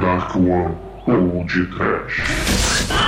Dark One ou de Trash.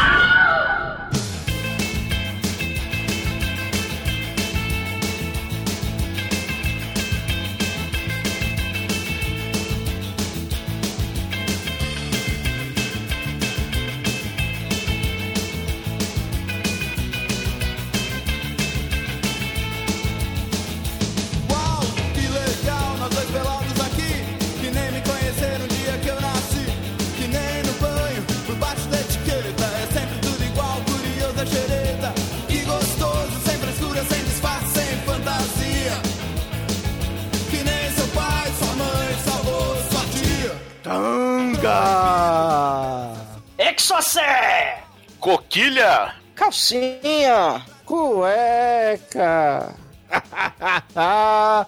Calcinha! Cueca!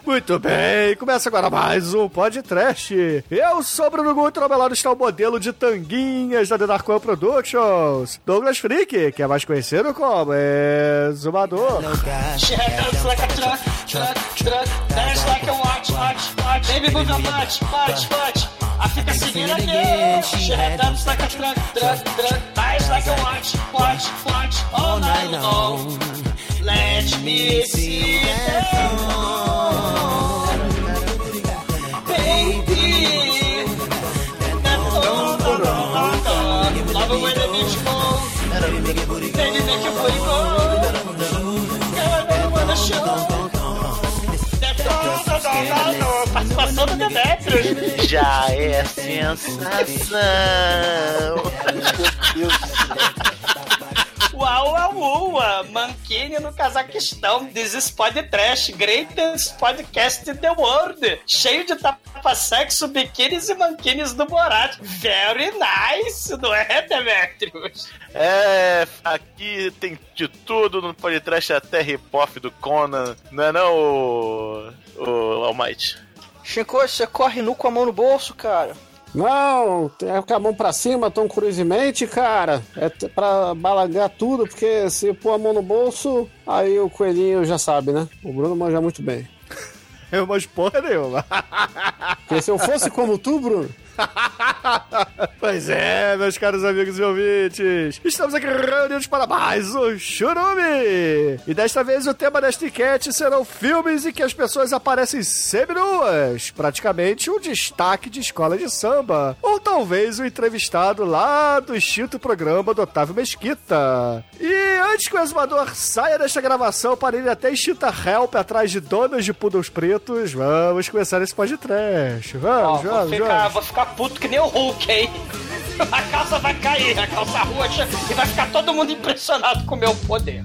Muito bem, começa agora mais um podcast. Eu sou o Bruno Guto, ao meu lado está o modelo de tanguinhas da The Dark One Productions, Douglas Freak, que é mais conhecido como Exumador. She handles like a truck, truck, truck. Dance like a watch, watch, watch. Baby move your butt, butt, butt. I fica seguindo aqui. She had handles like a truck, truck, truck. Dance like a watch, watch, watch. All night long. Let me see that Baby. Já é sensação. Uau, uau, uau, Mankini no Cazaquistão. This is Trash, greatest podcast in the world. Cheio de tapa-sexo, biquínis e manquines do Borat. Very nice, não é, Demetrius? É, aqui tem de tudo no podcast até hip-hop do Conan. Não é não, o, o Almighty? Chico, você corre nu com a mão no bolso, cara. Não, é com a mão pra cima, Tom Cruise mente, cara. É pra balagar tudo, porque se pôr a mão no bolso, aí o coelhinho já sabe, né? O Bruno manja muito bem. Eu manjo porra nenhuma. Porque se eu fosse como tu, Bruno. pois é, meus caros amigos e ouvintes. Estamos aqui reunidos para mais um Churume. E desta vez o tema desta enquete serão filmes em que as pessoas aparecem seminuas. Praticamente um destaque de escola de samba. Ou talvez um entrevistado lá do extinto programa do Otávio Mesquita. E antes que o exumador saia desta gravação para ir até extinta Help atrás de donas de poodles pretos, vamos começar esse podcast. Vamos, vou, vamos, ficar, vamos. vou ficar puto que nem o Hulk, hein? A calça vai cair, a calça roxa, e vai ficar todo mundo impressionado com o meu poder.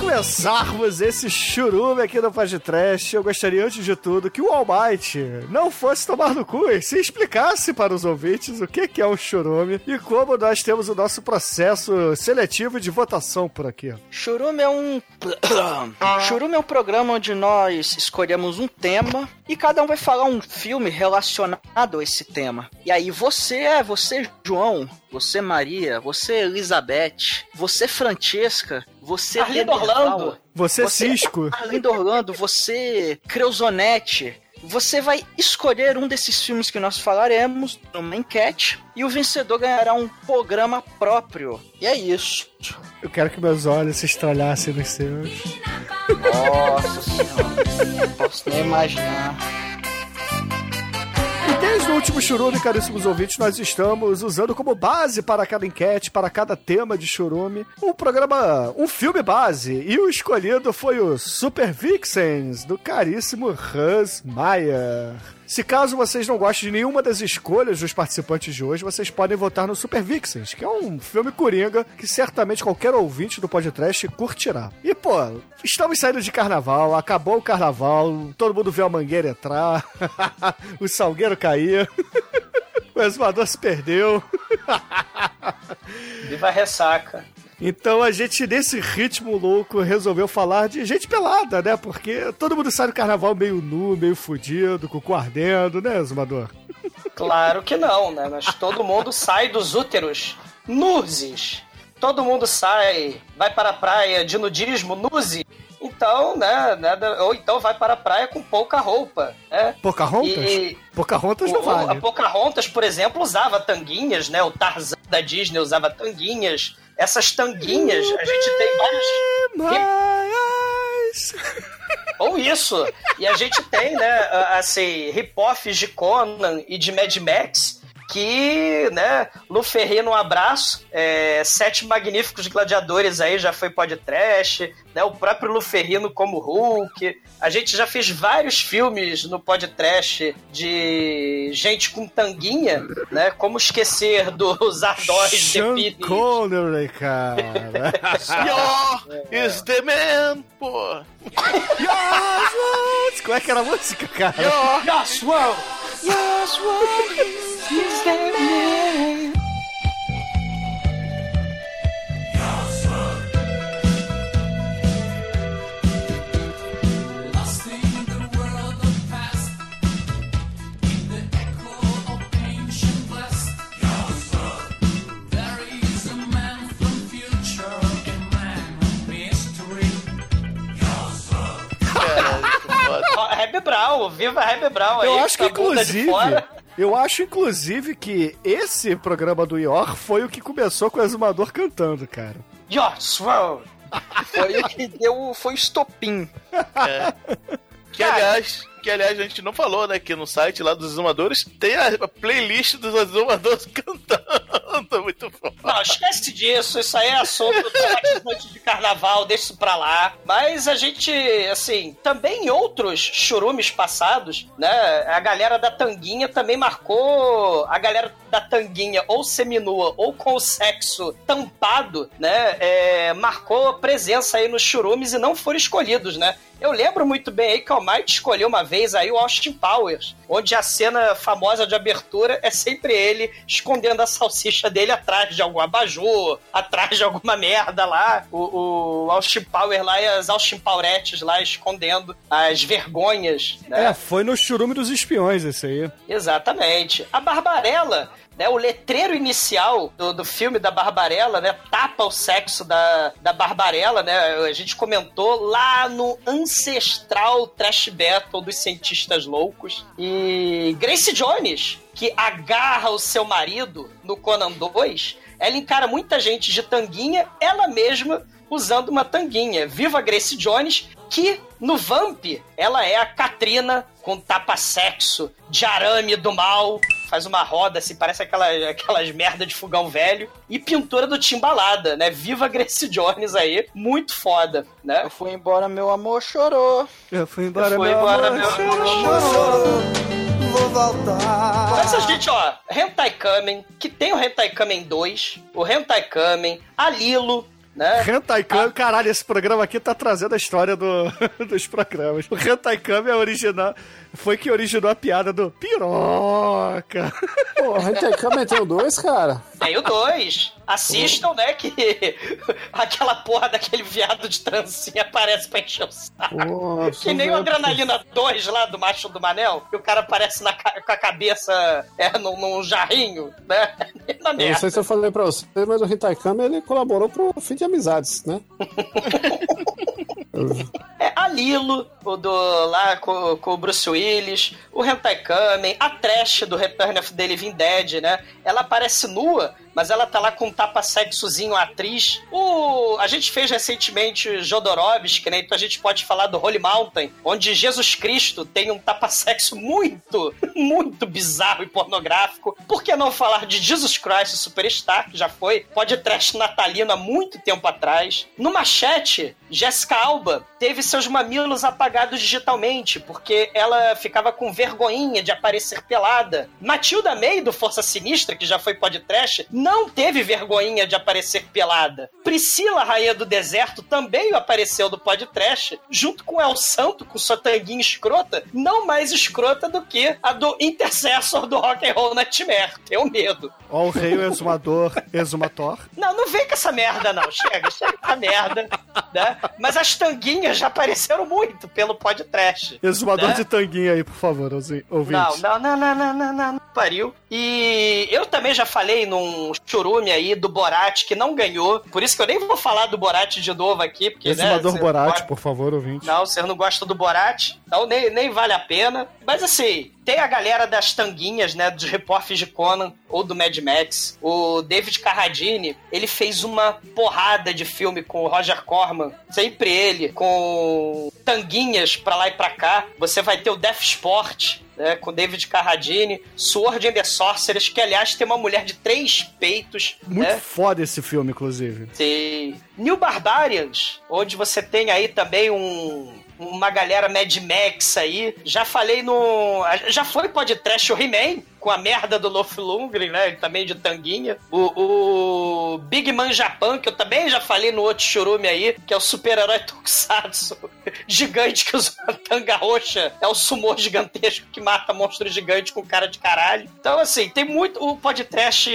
Começarmos esse churume aqui no Paz de Trash, eu gostaria, antes de tudo, que o Almighty não fosse tomar no cu e se explicasse para os ouvintes o que que é um churume e como nós temos o nosso processo seletivo de votação por aqui. Churume é um. Churume é um programa onde nós escolhemos um tema e cada um vai falar um filme relacionado a esse tema. E aí você é você, João, você, Maria, você, Elizabeth, você, Francesca, você, Arlindo Orlando. Você, Cisco. Arlindo Orlando, você, Creusonete. Você vai escolher um desses filmes que nós falaremos numa enquete e o vencedor ganhará um programa próprio. E é isso. Eu quero que meus olhos se estralhassem nos seus. Nossa senhora. Posso nem imaginar. E desde o último churume, caríssimos ouvintes, nós estamos usando como base para cada enquete, para cada tema de churume, um programa, um filme base. E o escolhido foi o Super Vixens, do caríssimo Hans Meyer. Se caso vocês não gostem de nenhuma das escolhas dos participantes de hoje, vocês podem votar no Super Vixens, que é um filme coringa que certamente qualquer ouvinte do podcast curtirá. E, pô, estamos saindo de carnaval, acabou o carnaval, todo mundo viu a mangueira entrar, o salgueiro cair, o exumador se perdeu. Viva a ressaca. Então a gente, nesse ritmo louco, resolveu falar de gente pelada, né? Porque todo mundo sai do carnaval meio nu, meio fudido, com o cu ardendo, né, Zumador? Claro que não, né? Mas todo mundo sai dos úteros nuzes. Todo mundo sai, vai para a praia de nudismo nuzi. Então, né, nada- ou então vai para a praia com pouca roupa, né? Pocahontas? E- Pocahontas não O- o- A vale. Pocahontas, por exemplo, usava tanguinhas, né? O Tarzan da Disney usava tanguinhas. Essas tanguinhas, a gente tem várias. Ou isso. E a gente tem, né, assim, rip-offs de Conan e de Mad Max. Que, né, Lu Ferrino, um abraço. É, Sete Magníficos Gladiadores aí já foi podcast. Né, o próprio Lu Ferrino como Hulk. A gente já fez vários filmes no podcast de gente com tanguinha, né? Como esquecer dos Ardóis de Sean Pini. Connery, cara. Yo is the man, pô. Yes, Como é que era a música, cara? Yes, world! Yes, world! Is the man. Brown, viva Hebe Brown aí. Eu acho que, a inclusive, eu acho, inclusive, que esse programa do Ior foi o que começou com o Exumador cantando, cara. Yes, world! Foi o que deu, foi o estopim. Que aliás, que aliás a gente não falou, né? Que no site lá dos exumadores tem a playlist dos exumadores cantando. Muito bom. Não, esquece disso, isso aí é assunto traumatizante de carnaval, deixa isso pra lá. Mas a gente, assim, também em outros churumes passados, né, a galera da Tanguinha também marcou a galera da Tanguinha ou seminua ou com o sexo tampado, né, é, marcou presença aí nos churumes e não foram escolhidos, né. Eu lembro muito bem aí que o Almighty escolheu uma vez aí o Austin Powers, onde a cena famosa de abertura é sempre ele escondendo a salsicha dele atrás de algum abajur, atrás de alguma merda lá. O, o Austin Powers lá e as Austin Paurettes lá escondendo as vergonhas, né? É, foi no churume dos espiões esse aí. Exatamente. A Barbarella, né, o letreiro inicial do, do filme da Barbarella, né, tapa o sexo da, da Barbarella, né, a gente comentou lá no ancestral trash battle dos cientistas loucos. E Grace Jones, que agarra o seu marido no Conan 2, ela encara muita gente de tanguinha, ela mesma usando uma tanguinha. Viva Grace Jones, que no Vamp ela é a Katrina com tapa-sexo de arame do mal, faz uma roda assim, parece aquelas, aquelas merda de fogão velho, e pintura do Timbalada, né? Viva Grace Jones aí, muito foda, né? Eu fui embora, meu amor chorou. Eu fui embora, Eu fui meu embora, amor. meu amor chorou. Vou voltar. Mas a gente, ó, Hentai Kamen, que tem o Hentai Kamen 2, o Hentai Kamen, a Lilo, né? Hentai Kami, caralho, esse programa aqui tá trazendo a história do, dos programas. O Hentai Kami é original, foi que originou a piada do piroca. Pô, a gente Kamen tem o dois, cara. Tem o 2. Assistam, né? Que aquela porra daquele viado de trancinha aparece pra encher o saco. Que nem o Adrenalina 2 lá do Macho do Manel, que o cara aparece na com a cabeça é, num, num jarrinho, né? Na Eu não merda. sei se eu falei pra você, mas o Hentai Kamen ele colaborou pro fim de amizades, né? É a Lilo, o do lá com, com o Bruce Willis, o Hentai Kamen, a Trash do Return of the Living Dead, né? Ela aparece nua mas ela tá lá com um tapa-sexozinho atriz. O... A gente fez recentemente Jodorowsky, né? Então a gente pode falar do Holy Mountain, onde Jesus Cristo tem um tapa-sexo muito, muito bizarro e pornográfico. Por que não falar de Jesus Christ Superstar, que já foi podcast natalino há muito tempo atrás? No Machete, Jessica Alba teve seus mamilos apagados digitalmente, porque ela ficava com vergonhinha de aparecer pelada. Matilda May, do Força Sinistra, que já foi podcast, não teve vergonhinha de aparecer pelada. Priscila, Rainha do Deserto, também apareceu do podcast, junto com El Santo, com sua tanguinha escrota, não mais escrota do que a do Intercessor do Rock and Roll Nightmare. Tenho medo. Ó, o rei, o exumador, exumator. Não, não vem com essa merda, não. Chega, chega com essa merda, né? Mas as tanguinhas já apareceram muito pelo podcast. Exumador né? de tanguinha aí, por favor, ouvi- Não, ouvintes. não, não, não, não, não, não, não. Pariu. E eu também já falei num churume aí do Borat que não ganhou. Por isso que eu nem vou falar do Borat de novo aqui, porque, né? Exumador Borat, gosta- por favor, ouvinte. Não, você não gosta do Borat, então nem, nem vale a pena. Mas assim, tem a galera das tanguinhas, né? Dos repórteres de Conan ou do Mad Max. O David Carradine, ele fez uma porrada de filme com o Roger Corman. Sempre ele, com tanguinhas pra lá e pra cá. Você vai ter o Death Sport. Né, com David Carradine, Sword and the Sorceress, que aliás tem uma mulher de três peitos, Muito né? foda esse filme, inclusive. Tem New Barbarians, onde você tem aí também um uma galera Mad Max aí. Já falei no. Já foi podcast o He-Man, com a merda do Dolph Lundgren, né? Também de tanguinha. O, o Big Man Japan, que eu também já falei no outro churume aí, que é o super-herói Tokusatsu gigante que usa uma tanga roxa. É o sumô gigantesco que mata monstro gigante com cara de caralho. Então, assim, tem muito. O podcast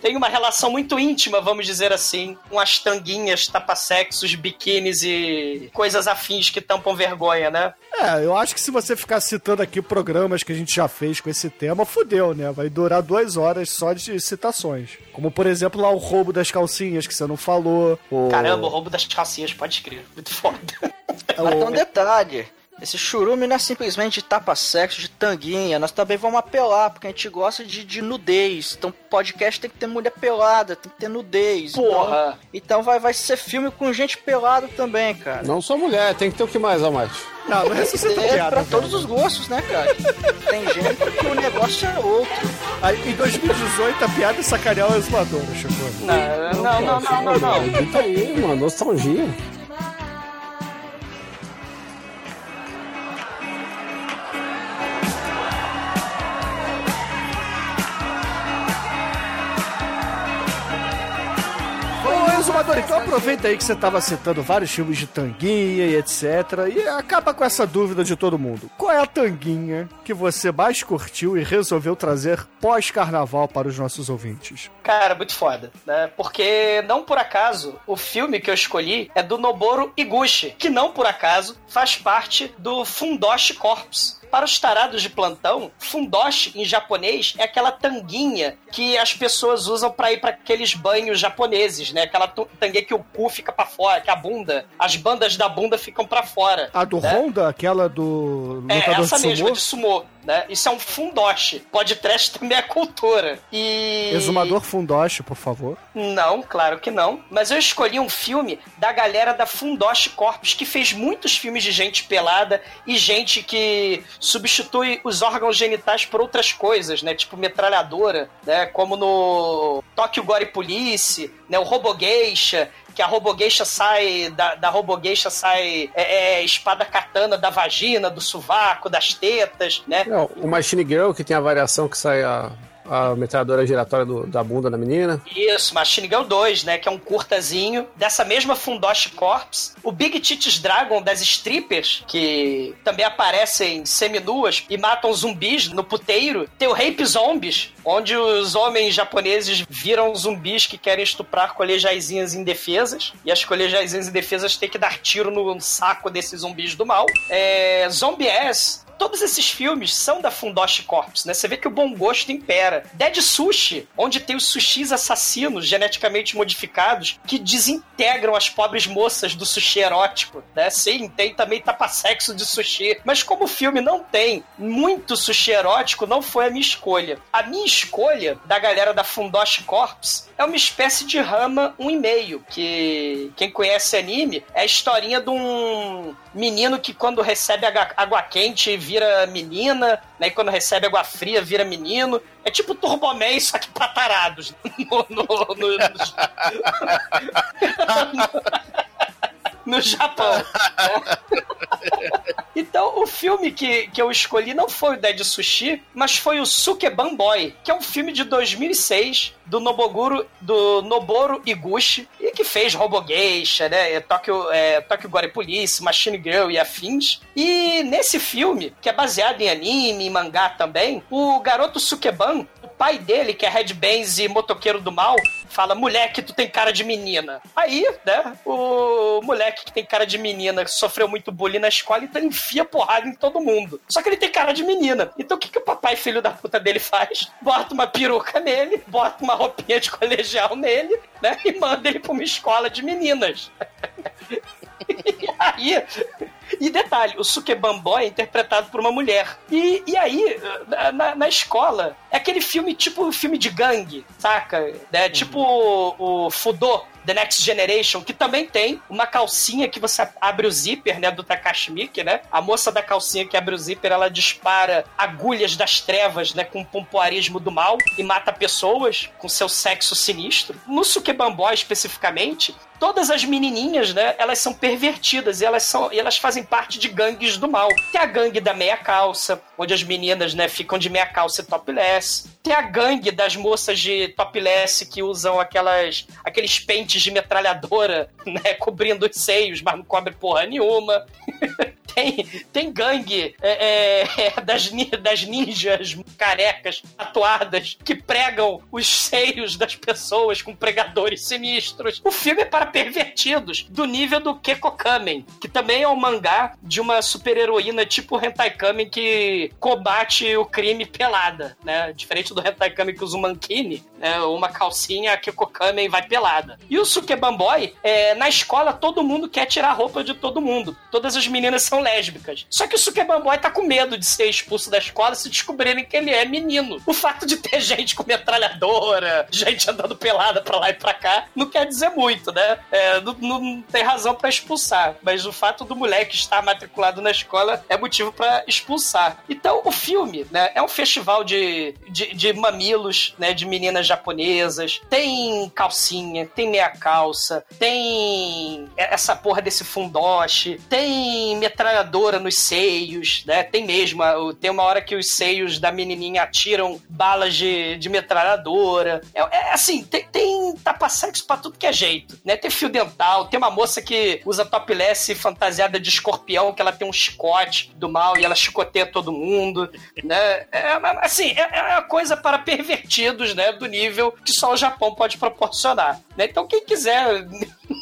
tem uma relação muito íntima, vamos dizer assim, com as tanguinhas, tapa-sexos, biquínis e coisas afins que tampam vergonha, né? É, eu acho que se você ficar citando aqui programas que a gente já fez com esse tema, fudeu, né? Vai durar duas horas só de citações. Como, por exemplo, lá o roubo das calcinhas, que você não falou. O... Caramba, o roubo das calcinhas, pode crer. Muito foda. Mas tem um detalhe. Esse churume não é simplesmente de tapa-sexo, de tanguinha. Nós também vamos apelar, porque a gente gosta de, de nudez. Então, podcast tem que ter mulher pelada, tem que ter nudez. Porra. Então, então vai, vai ser filme com gente pelada também, cara. Não só mulher, tem que ter o que mais, Almighty? Não, não é essa É piada, pra velho. todos os gostos, né, cara? Tem gente que o negócio é outro. Aí, em 2018, a piada é sacanear o exumador, Chico. Não, não, não, não, não, não. Tá aí, mano, nostalgia. Exumador, então aproveita aí que você tava citando vários filmes de tanguinha e etc. E acaba com essa dúvida de todo mundo. Qual é a tanguinha que você mais curtiu e resolveu trazer pós-carnaval para os nossos ouvintes? Cara, muito foda, né? Porque não por acaso o filme que eu escolhi é do Noboru Iguchi, que não por acaso faz parte do Fundoshi Corps. Para os tarados de plantão, fundoshi em japonês é aquela tanguinha que as pessoas usam para ir para aqueles banhos japoneses, né? Aquela tanguinha que o cu fica para fora, que a bunda, as bandas da bunda ficam para fora. A do né? Honda, aquela do É, lutador essa de mesma, de sumô, né? Isso é um fundoshi. Podcast também é cultura. E... Exumador Fundoshi, por favor. Não, claro que não. Mas eu escolhi um filme da galera da Fundoshi Corpus, que fez muitos filmes de gente pelada e gente que substitui os órgãos genitais por outras coisas, né? Tipo metralhadora, né? Como no Tokyo Gore Police, né? O Robogeisha, que a Robogeisha sai, da, da Robogeisha sai é, é, espada katana da vagina, do sovaco, das tetas, né? É, o Machine Girl, que tem a variação que sai a, a metralhadora giratória do- da bunda da menina. Isso, Machine Gun 2, né? Que é um curtazinho dessa mesma Fundoshi Corps. O Big Tits Dragon das strippers, que também aparecem seminuas e matam zumbis no puteiro. Tem o Rape Zombies, onde os homens japoneses viram zumbis que querem estuprar colejaizinhas indefesas. E as colejaizinhas indefesas têm que dar tiro no saco desses zumbis do mal. É, Zombie Ass, todos esses filmes são da Fundoshi Corps, né? Você vê que o bom gosto impera. Dead Sushi, onde tem os sushis assassinos geneticamente modificados que desintegram as pobres moças do sushi erótico, né? Sim, tem também tapa-sexo de sushi. Mas como o filme não tem muito sushi erótico, não foi a minha escolha. A minha escolha da galera da Fundoshi Corps é uma espécie de Rama 1,5, que quem conhece anime é a historinha de um menino que quando recebe água, quente vira menina, né? E quando recebe água fria vira menino. É tipo Turboman, só que pra tarados. No, no, no, no, Japão. Então, o filme que, que eu escolhi não foi o Dead Sushi, mas foi o Sukeban Boy, que é um filme de 2006 do Noboguro, do Noboru Iguchi, e que fez Robogeisha, né? é Tokyo, é, Tokyo Gore Police, Machine Girl e afins. E nesse filme, que é baseado em anime e mangá também, o garoto Sukeban, o pai dele, que é Red Bands e motoqueiro do mal, fala: moleque, tu tem cara de menina. Aí, né, o moleque que tem cara de menina sofreu muito bullying na escola, então ele enfia porrada em todo mundo. Só que ele tem cara de menina. Então o que, que o papai filho da puta dele faz? Bota uma peruca nele, bota uma roupinha de colegial nele, né, e manda ele pra uma escola de meninas. E aí. E detalhe, o Sukeban Boy é interpretado por uma mulher. E, e aí, na, na escola, é aquele filme tipo filme de gangue, saca? É tipo o, o Fudô, The Next Generation, que também tem uma calcinha que você abre o zíper, né, do Takashi né? A moça da calcinha que abre o zíper, ela dispara agulhas das trevas, né, com o pompoarismo do mal e mata pessoas com seu sexo sinistro. No Sukeban Boy, especificamente, todas as menininhas, né, elas são pervertidas e elas são e elas fazem parte de gangues do mal. Tem a gangue da meia calça, onde as meninas, né, ficam de meia calça e topless. Tem a gangue das moças de topless que usam aquelas aqueles pentes de metralhadora, né, cobrindo os seios, mas não cobre porra nenhuma. tem, tem gangue é, é, das, ni- das ninjas carecas tatuadas que pregam os seios das pessoas com pregadores sinistros. O filme é para pervertidos, do nível do Keko Kamen, que também é um mangá de uma super-heroína tipo Hentai Kamen que combate o crime pelada, né? Diferente do Hentai Kamen que usa um mankini, né? uma calcinha, a Keko Kamen vai pelada. E o Sukeban Boy, é, na escola todo mundo quer tirar a roupa de todo mundo. Todas as meninas são lésbicas. Só que o Sukeban Boy tá com medo de ser expulso da escola se descobrirem que ele é menino. O fato de ter gente com metralhadora, gente andando pelada pra lá e pra cá, não quer dizer muito, né? É, não, não tem razão pra expulsar. Mas o fato do moleque estar matriculado na escola é motivo pra expulsar. Então, o filme, né, é um festival de, de, de mamilos, né, de meninas japonesas. Tem calcinha, tem meia calça, tem essa porra desse fundoshi, tem metralhadora nos seios, né? Tem mesmo. Tem uma hora que os seios da menininha atiram balas de, de metralhadora. É, é assim, tem, tem tapa-sexo pra tudo que é jeito, né? Tem fio dental, tem uma moça que usa topless fantasiada de escorpião, que ela tem um chicote do mal e ela chicoteia todo mundo, né? É, assim, é, é uma coisa para pervertidos, né? Do nível que só o Japão pode proporcionar, né? Então quem quiser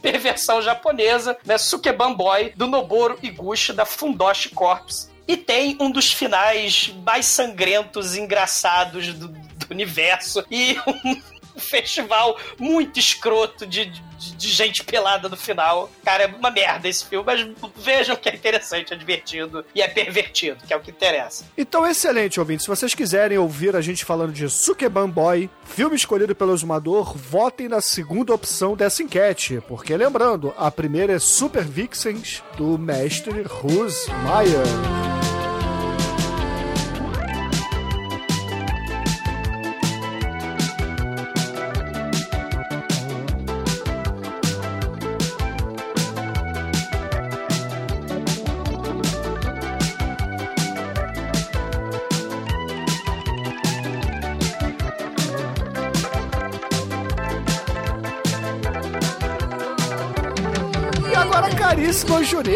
perversão japonesa, né? Sukeban Boy, do Noboru Iguchi, da Fundoshi Corps. E tem um dos finais mais sangrentos engraçados do, do universo. E um festival muito escroto de, de, de gente pelada no final. Cara, é uma merda esse filme, mas vejam que é interessante, é divertido e é pervertido, que é o que interessa. Então, excelente, ouvinte. Se vocês quiserem ouvir a gente falando de Sukeban Boy, filme escolhido pelo Exumador, votem na segunda opção dessa enquete. Porque, lembrando, a primeira é Super Vixens, do mestre Ruz Maia.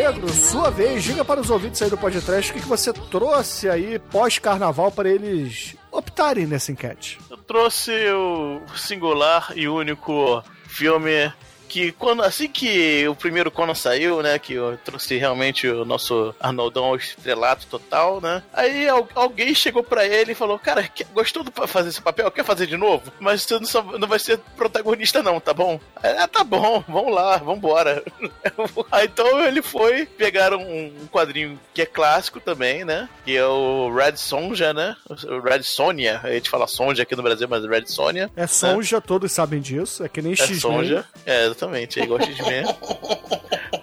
Negro, sua vez, diga para os ouvintes aí do podcast o que, que você trouxe aí pós-carnaval para eles optarem nessa enquete. Eu trouxe o singular e único filme que quando, assim que o primeiro Conan saiu, né? Que eu trouxe realmente o nosso Arnoldão ao estrelato total, né? Aí al- alguém chegou pra ele e falou: Cara, gostou de fazer esse papel? Quer fazer de novo? Mas você não, só- não vai ser protagonista, não, tá bom? Aí, Ah, tá bom, vamos lá, vambora. Aí então ele foi, pegaram um quadrinho que é clássico também, né? Que é o Red Sonja, né? O Red Sonja, a gente fala Sonja aqui no Brasil, mas Red Sonja. É Sonja, todos sabem disso. É que nem É X-Men. Sonja. É, exatamente, é igual X-Men.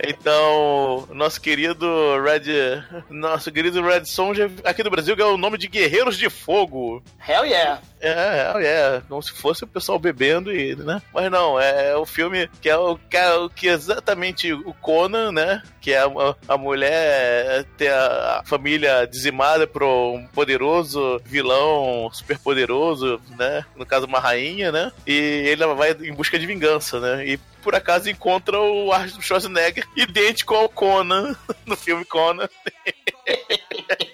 Então, nosso querido Red. Nosso querido Red Sonja aqui no Brasil ganhou o nome de Guerreiros de Fogo. Hell yeah. É, é, é, como se fosse o pessoal bebendo e, né? Mas não, é o filme que é o que, é exatamente o Conan, né? Que é a, a mulher ter a família dizimada por um poderoso vilão super poderoso, né? No caso, uma rainha, né? E ele vai em busca de vingança, né? E por acaso encontra o Arnold Schwarzenegger idêntico ao Conan no filme Conan.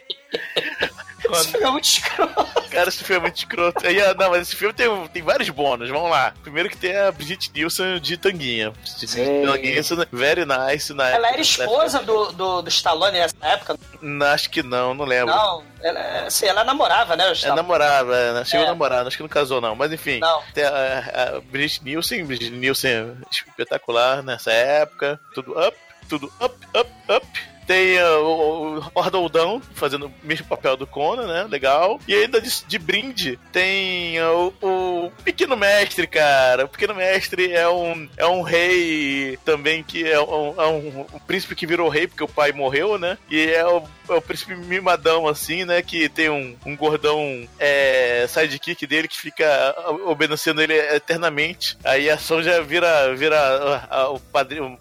Esse filme é muito escroto. Cara, esse filme é muito escroto. Aí, ah, não, mas esse filme tem, tem vários bônus, vamos lá. Primeiro que tem a Brigitte Nielsen de tanguinha. Brigitte Nielsen, very nice na Ela época. era esposa do, do, do Stallone nessa época? Não, Acho que não, não lembro. Não, ela, assim, ela namorava, né? É Stallone. namorava, é, né? chegou É. a namorar, acho que não casou não, mas enfim. Não. Tem a, a Brigitte Nielsen, Brigitte Nielsen espetacular nessa época, tudo up, tudo up, up, up. Tem uh, o, o Arnoldão fazendo o mesmo papel do Conan, né? Legal. E ainda de, de brinde tem uh, o, o Pequeno Mestre, cara. O Pequeno Mestre é um, é um rei também que é um, é um, um príncipe que virou rei porque o pai morreu, né? E é o, é o príncipe mimadão, assim, né? Que tem um, um gordão é, sidekick dele que fica obedecendo ele eternamente. Aí a ação já vira, vira a, a- o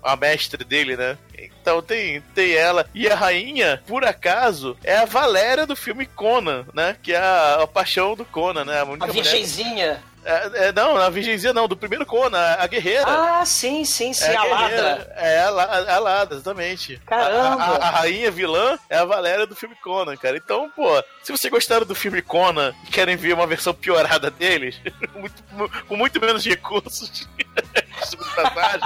a mestre dele, né? Então tem, tem ela. E a rainha, por acaso, é a Valéria do filme Conan, né? Que é a, a paixão do Conan, né? A mulher- virgenzinha. É, é, não, a virgenzinha não, do primeiro Conan, a, a guerreira. Ah, sim, sim, sim, É a guerreira. Ladra. É, a, La- a Lada, exatamente. Caramba. A, a- a rainha vilã é a Valéria do filme Conan, cara. Então, pô, se vocês gostaram do filme Conan e querem ver uma versão piorada deles, muito- mu- com muito menos recursos, de passagem,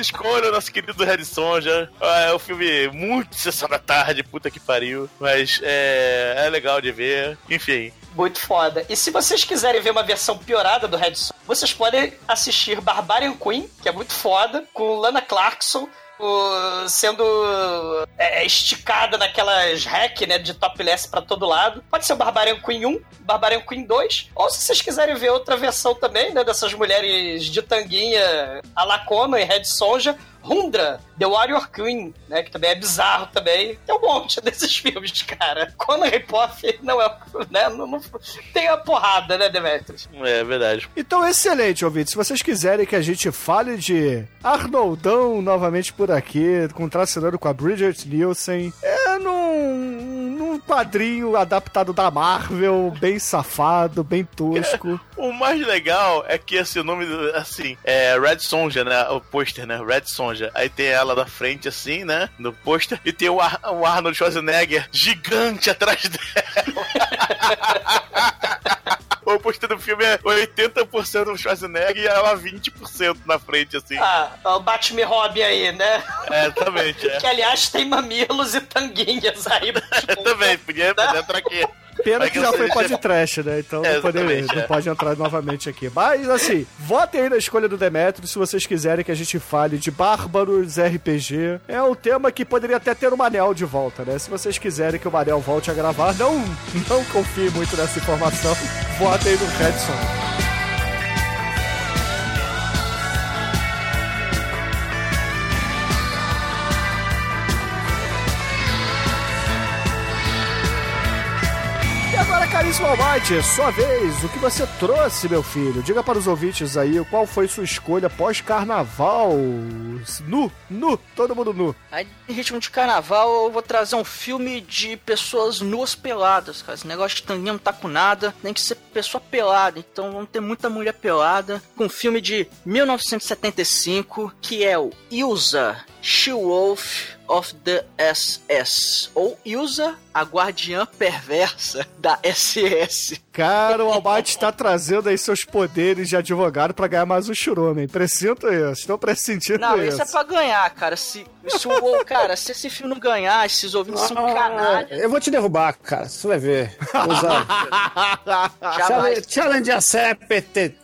escolha o nosso querido Red Sonja. É um filme muito sessão da tarde, puta que pariu. Mas é, é legal de ver. Enfim, Muito foda. E se vocês quiserem ver uma versão piorada do Red Son, vocês podem assistir Barbarian Queen, que é muito foda, com Lana Clarkson. Sendo é, esticada naquelas hack né, de topless pra todo lado. Pode ser o Barbarian Queen 1, Barbarian Queen 2, ou se vocês quiserem ver outra versão também, né, dessas mulheres de tanguinha a la Conan e Red Sonja, Rundra, The Warrior Queen, né? Que também é bizarro também. Tem um monte desses filmes, cara. Conan Ripoff não é. Né, não, não- tem a porrada, né, Demetrius? é verdade. Então, excelente, ouvintes. Se vocês quiserem que a gente fale de Arnoldão novamente por aqui, contracenando com a Bridget Nielsen, é num, num quadrinho adaptado da Marvel, bem safado, bem tosco. O mais legal é que esse nome, do- assim, é Red Sonja, né? O pôster, né? Red Sonja. Aí tem ela da frente, assim, né? No pôster. E tem o, Ar- o Arnold Schwarzenegger gigante atrás dela. O pôster do filme é 80% do Schwarzenegger e ela 20% na frente, assim. Ah, o Batman Robin aí, né? É, exatamente, é. Que aliás tem mamilos e tanguinhas aí. Tipo, Também, podia, podia entrar aqui. Pena que já foi podcast, né? Então É, não, pode, exatamente, não é. pode entrar novamente aqui. Mas, assim, votem aí na escolha do Demetrio se vocês quiserem que a gente fale de Bárbaros RPG. É um tema que poderia até ter o Manel de volta, né? Se vocês quiserem que o Manel volte a gravar, não, não confie muito nessa informação. Votem aí no Redson. Caríssimo Almighty, sua vez, o que você trouxe, meu filho? Diga para os ouvintes aí qual foi sua escolha pós-carnaval. Nu, nu, todo mundo nu. Aí, em ritmo de carnaval, eu vou trazer um filme de pessoas nuas peladas, cara. Esse negócio de tanguinha não tá com nada, tem que ser pessoa pelada. Então vamos ter muita mulher pelada. Com um filme de 1975, que é o Ilsa, She-Wolf of the SS, ou Ilsa, a guardiã perversa da SS. Cara, o Almighty tá trazendo aí seus poderes de advogado pra ganhar mais um churume. Presinto isso. Estou pressentindo Não, isso. isso é pra ganhar, cara. Se, se o cara, se esse filme não ganhar, esses ouvintes são Ah, canalhas. eu vou te derrubar, cara. Você vai ver. Usa. Challenge, challenge accepted.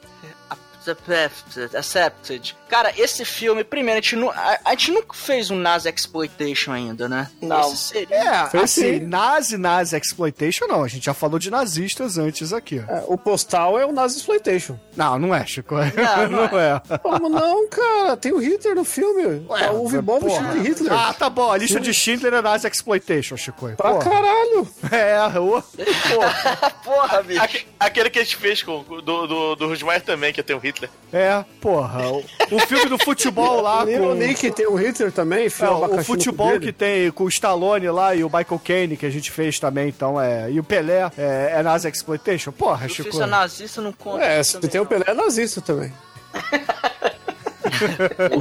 Accepted. Cara, esse filme, primeiro, a gente, não, a, a gente nunca fez um Nazi Exploitation ainda, né? Não. Esse seria... É, Foi assim, sim. nazi, nazi, exploitation não. A gente já falou de nazistas antes aqui. É, o postal é o Nazi Exploitation. Não, não é, Chico. Não, não Não é. Como não, cara? Tem o Hitler no filme. Ué, o Boll porra. vestido de Hitler. Ah, tá bom. A lista de Schindler é nazi exploitation, Chico. pra Porra. caralho. É, o... Porra, bicho. Aque- Aquele que a gente fez com, do, do, do Rosmar também, que tem o Hitler. É, porra. O, o filme do futebol lá Little com... Nick tem o Hitler também, É, o futebol que tem com o Stallone lá e o Michael Caine que a gente fez também, então é. E o Pelé é, é Nazi Exploitation? Porra, Eu Chico. fiz a nazista, não conta. É, se tem o não. Pelé é nazista também.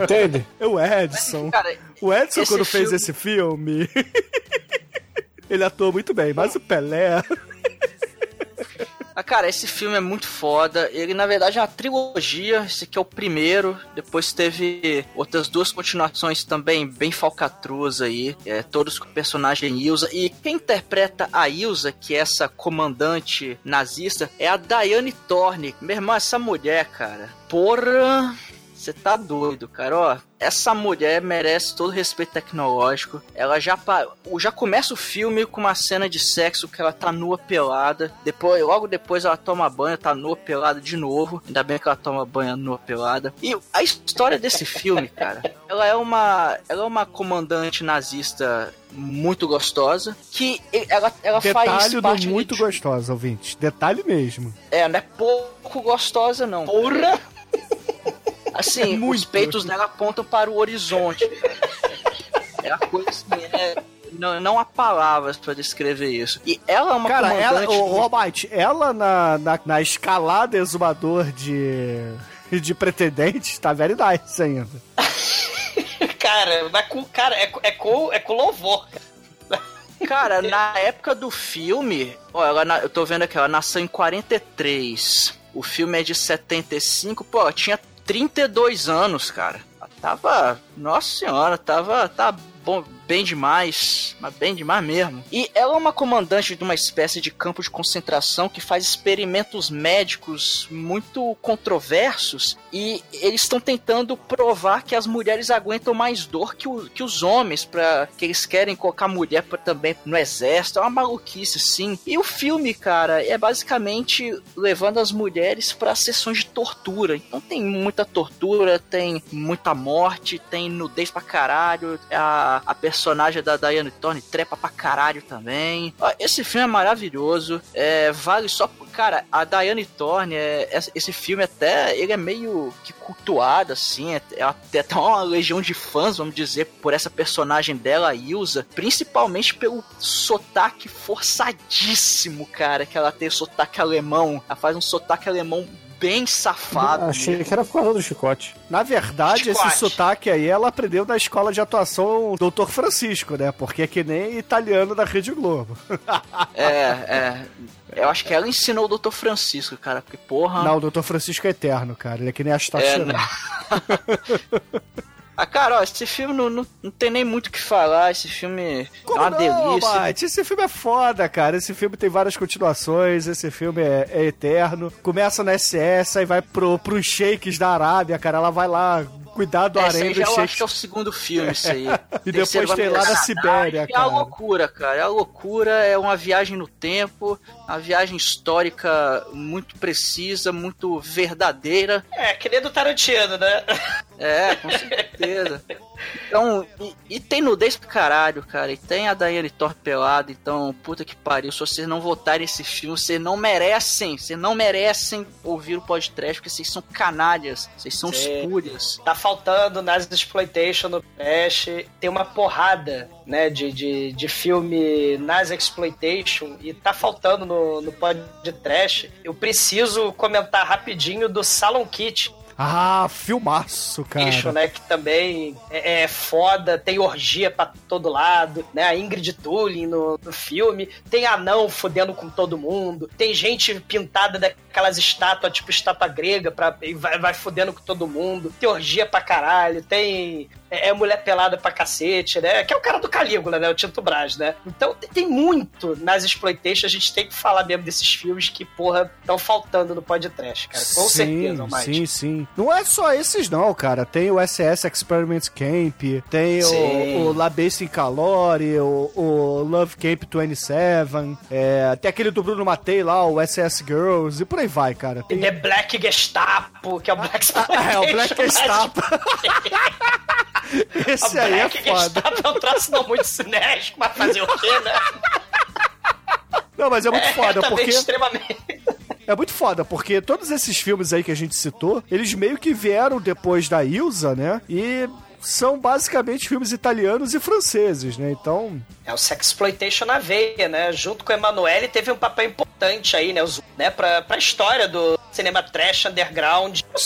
Entende? É o Edson. Cara, O Edson, quando fez filme- esse filme, ele atuou muito bem, mas o Pelé. Ah, cara, esse filme é muito foda. Ele, na verdade, é uma trilogia. Esse aqui é o primeiro. Depois teve outras duas continuações também, bem falcatruas aí. É, todos com o personagem Ilsa. E quem interpreta a Ilsa, que é essa comandante nazista, é a Diane Thorne. Meu irmão, essa mulher, cara. Porra. Você tá doido, cara. Ó, essa mulher merece todo o respeito tecnológico. Ela já, já começa o filme com uma cena de sexo que ela tá nua pelada. Depois, logo depois ela toma banho, tá nua pelada de novo. Ainda bem que ela toma banho nua pelada. E a história desse filme, cara, ela é uma, ela é uma comandante nazista muito gostosa que ela, ela faz Detalhe do parte muito de, gostosa, ouvinte. Detalhe mesmo. é, não é pouco gostosa, não. Porra! Assim, os peitos dela apontam para o horizonte. É a coisa assim, é. Não, não há palavras pra descrever isso. E ela é uma Cara, ela, comandante. o Almighty, ela na, na, na escalada exumador de. De pretendentes, tá very nice ainda. Cara, mas com, cara é, é, com, é com louvor. cara. Cara, na época do filme, ó, ela na- eu tô vendo aqui, ela nasceu em 43. O filme é de 75, pô, ela tinha 32 anos, cara. Tava, nossa senhora, tava, tá bom, bem demais, mas bem demais mesmo. E ela é uma comandante de uma espécie de campo de concentração que faz experimentos médicos muito controversos e eles estão tentando provar que as mulheres aguentam mais dor que, o- que os homens, para que eles querem colocar mulher pra, também no exército. É uma maluquice, sim. E o filme, cara, é basicamente levando as mulheres para sessões de tortura. Então tem muita tortura, tem muita morte, tem nudez pra caralho. A, a personagem da Diane Thorne trepa pra caralho também. Esse filme é maravilhoso. É, vale só. Cara, a Diane Thorne, é, esse- esse filme até, ele é meio que cultuado, assim. É, é até até uma legião de fãs, vamos dizer, por essa personagem dela, a Ilsa. Principalmente pelo sotaque forçadíssimo, cara, que ela tem sotaque alemão. Ela faz um sotaque alemão bem safado. Achei que era por causa do chicote. Na verdade, Chicote. esse sotaque aí ela aprendeu na escola de atuação Dr. Francisco, né? Porque é que nem italiano da Rede Globo. É, é. Eu acho que ela ensinou o Dr. Francisco, cara, porque porra. Não, o Dr. Francisco é eterno, cara. Ele é que nem a É, né? Ah, cara, ó, esse filme não, não, não tem nem muito o que falar. Esse filme Como é uma não, delícia. Mate? Esse filme é foda, cara. Esse filme tem várias continuações. Esse filme é, é eterno. Começa na SS, aí vai pro, pros shakes da Arábia, cara. Ela vai lá cuidar do Esse harém aí dos já eu acho que é o segundo filme, isso aí. E depois tem lá na Sibéria, É a cara. loucura, cara. É a loucura, é uma viagem no tempo, uma viagem histórica muito precisa, muito verdadeira. É, que nem do Tarantino, né? É, com certeza. Então, e, e tem nudez pra caralho, cara. E tem a Diane Thor pelada. Então, puta que pariu. Se vocês não votarem esse filme, vocês não merecem. Vocês não merecem ouvir o podcast, porque vocês são canalhas. Vocês são Sim. espúrias. Tá faltando Nazi Exploitation no Trash. Tem uma porrada, né, de, de, de filme Nazi Exploitation e tá faltando no, no podcast. Eu preciso comentar rapidinho do Salon Kit. Ah, filmaço, cara. Bicho, né? Que também é, é foda, tem orgia pra todo lado, né? A Ingrid Tulin no, no filme, tem anão fodendo com todo mundo, tem gente pintada daquelas estátuas, tipo estátua grega, pra, vai, vai fodendo com todo mundo, tem orgia pra caralho, tem. É, é mulher pelada pra cacete, né? Que é o cara do Calígula, né? O Tito Brás, né? Então tem- muito nas exploitation, a gente tem que falar mesmo desses filmes que, porra, estão faltando no podcast, cara. Com sim, certeza, Almighty. Sim, sim. Não é só esses, não, cara. Tem o SS Experiment Camp, tem Sim. o, o La Base in Calori, o, o Love Camp 27, é, tem aquele do Bruno Matei lá, o SS Girls, e por aí vai, cara. Tem... The Black Gestapo, que é o Black Ah, é, o Black Gestapo. Esse A aí é Black foda. Gestapo é um troço não muito cinético, mas fazer o quê, né? Não, mas é muito foda, também porque... extremamente. É muito foda, porque todos esses filmes aí que a gente citou, eles meio que vieram depois da Ilza, né? E são basicamente filmes italianos e franceses, né? Então, É o Sexploitation na veia, né? Junto com o Emanuele teve um papel importante aí, né? Os, né? Pra, pra história do cinema trash underground. O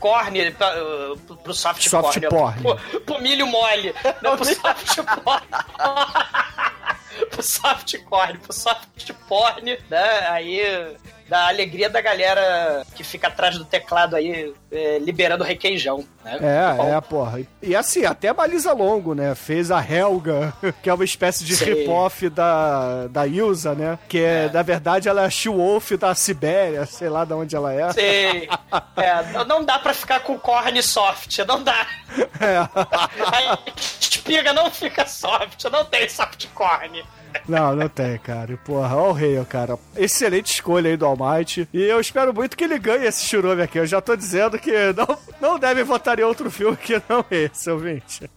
softcore, pra, uh, pro, pro soft, Soft porn. Pro, pro milho mole. Não, pro soft porn. pro softcore, pro soft porn, né? Aí da alegria da galera que fica atrás do teclado aí, é, liberando requeijão, né? é, Bom, é, porra. E, e assim, até a Balisa Longo, né? Fez a Helga, que é uma espécie de rip-off da, da Ilza, né? Que é, na verdade, ela é a She-Wolf da Sibéria, sei lá de onde ela é. Sei. É, não- não dá pra ficar com corne soft, não dá. É. A espiga não fica soft, não tem soft corne. Não, não tem, cara. E, Porra, ó o rei, cara. Excelente escolha aí do Almighty. E eu espero muito que ele ganhe esse churume aqui. Eu já tô dizendo que não, não deve votar em outro filme que não esse, ouvinte.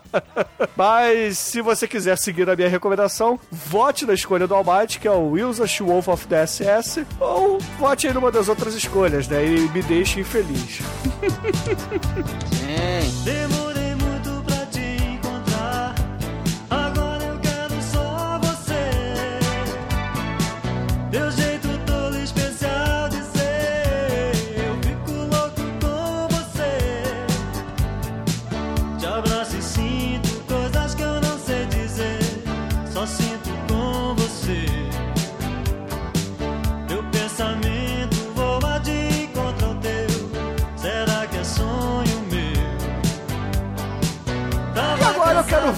Mas, se você quiser seguir a minha recomendação, vote na escolha do Almighty, que é o Wilson Wolf of the SS, ou vote aí numa das outras escolhas, né? E me deixe infeliz. Demorei Teu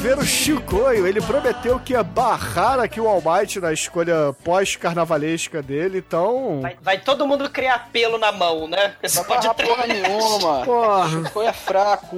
agora eu quero ver o Chicoio. Ele prometeu que ia barrar aqui o Almighty na escolha pós-carnavalesca dele, então. Vai, vai todo mundo criar pelo na mão, né? Você Não pode porra, porra nenhuma. Porra. Chico é fraco.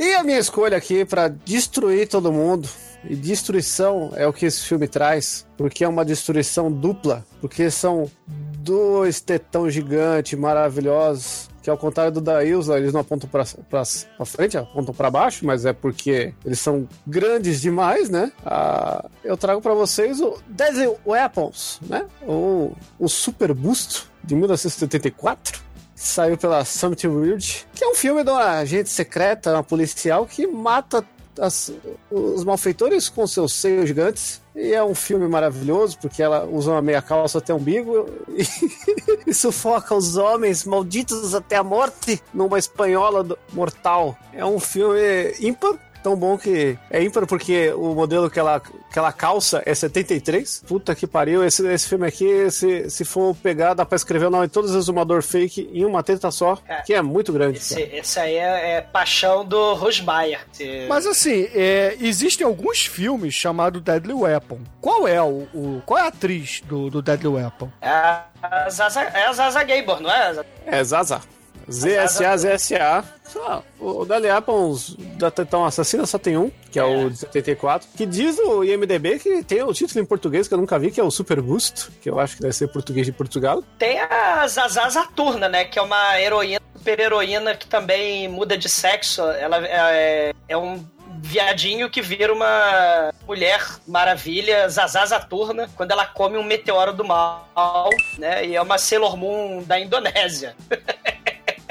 E a minha escolha aqui pra destruir todo mundo. E destruição é o que esse filme traz, porque é uma destruição dupla, porque são dois tetão gigantes maravilhosos, que ao contrário do da eles não apontam pra, pra, pra frente, apontam pra baixo, mas é porque eles são grandes demais, né? Ah, eu trago pra vocês o Deadly Weapons, né? O, o Super Busto de 1974 saiu pela Summit Weird, que é um filme de uma agente secreta, uma policial que mata as- os malfeitores com seus seios gigantes. E é um filme maravilhoso, porque ela usa uma meia calça até o umbigo e, e sufoca os homens malditos até a morte numa espanhola mortal. É um filme ímpar. Tão bom que é ímpar porque o modelo que ela, que ela calça é 73. Puta que pariu. Esse, esse filme aqui, se, se for pegar, dá pra escrever o nome de todos os exumador fake em uma teta só, É. que é muito grande. Esse, esse aí é, é paixão do Rosmaier. Esse- Mas assim, é, existem alguns filmes chamados Deadly Weapon. Qual é o, o- qual é a atriz do, do Deadly Weapon? É a Zaza, é a Zaza Gabor, não é? É, Zaza. ZSA, ZSA. Só, O Dali Apples da Tetão Assassina só tem um, que é, o de 74, que diz o IMDB que tem o título em português que eu nunca vi, que é o Super Boost, que eu acho que deve ser português de Portugal. Tem a Zaza Zaturna, né? Que é uma heroína, super heroína que também muda de sexo. Ela é, é um viadinho que vira uma mulher maravilha, Zaza Zaturna, quando ela come um meteoro do mal, né? E é uma Sailor Moon da Indonésia.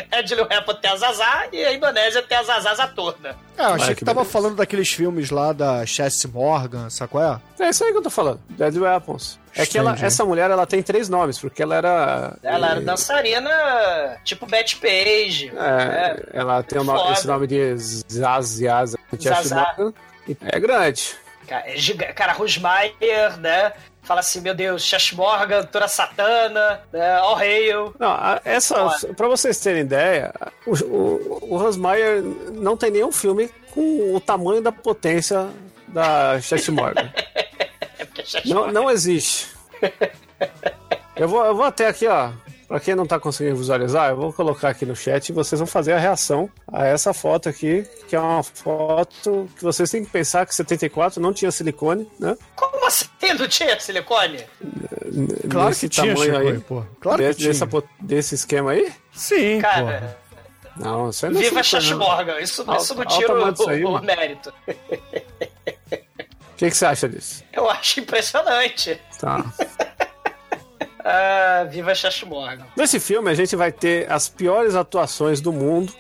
Deadly Weapon tem a Zazá e a Indonésia tem a Zazá Zatorna. É, eu achei Olha que que tava falando daqueles filmes lá da Chess Morgan, sabe qual é? É isso aí que eu tô falando. Dead Weapons. É que ela, essa mulher ela tem três nomes, porque ela era. Ela era é, dançarina tipo Betty Page. É, ela tem esse nome de Zaz Zaz Zazá. É grande. Cara, é giga- cara Rosmaier, né? Fala assim, meu Deus, Chess Morgan, Tura Satana, né? All Hail. Não, a- essa, pra vocês terem ideia, o, o, o não tem nenhum filme com o tamanho da potência da Chet Morgan. É porque Chess Não, Morgan- não existe. Eu vou, eu vou até aqui, ó. Pra quem não tá conseguindo visualizar, eu vou colocar aqui no chat e vocês vão fazer a reação a essa foto aqui, que é uma foto que vocês têm que pensar que 74 não tinha silicone, né? Como assim não tinha silicone? Claro Nesse que tinha, tamanho aí. pô. Claro que Desse, dessa tinha. po- desse esquema aí? Sim, Cara, Não, isso aí não é viva não. Morgan. Isso, isso não tira o, aí, o mérito. O que, que você acha disso? Eu acho impressionante. Tá. Ah, viva Chess Morgan. Nesse filme a gente vai ter as piores atuações do mundo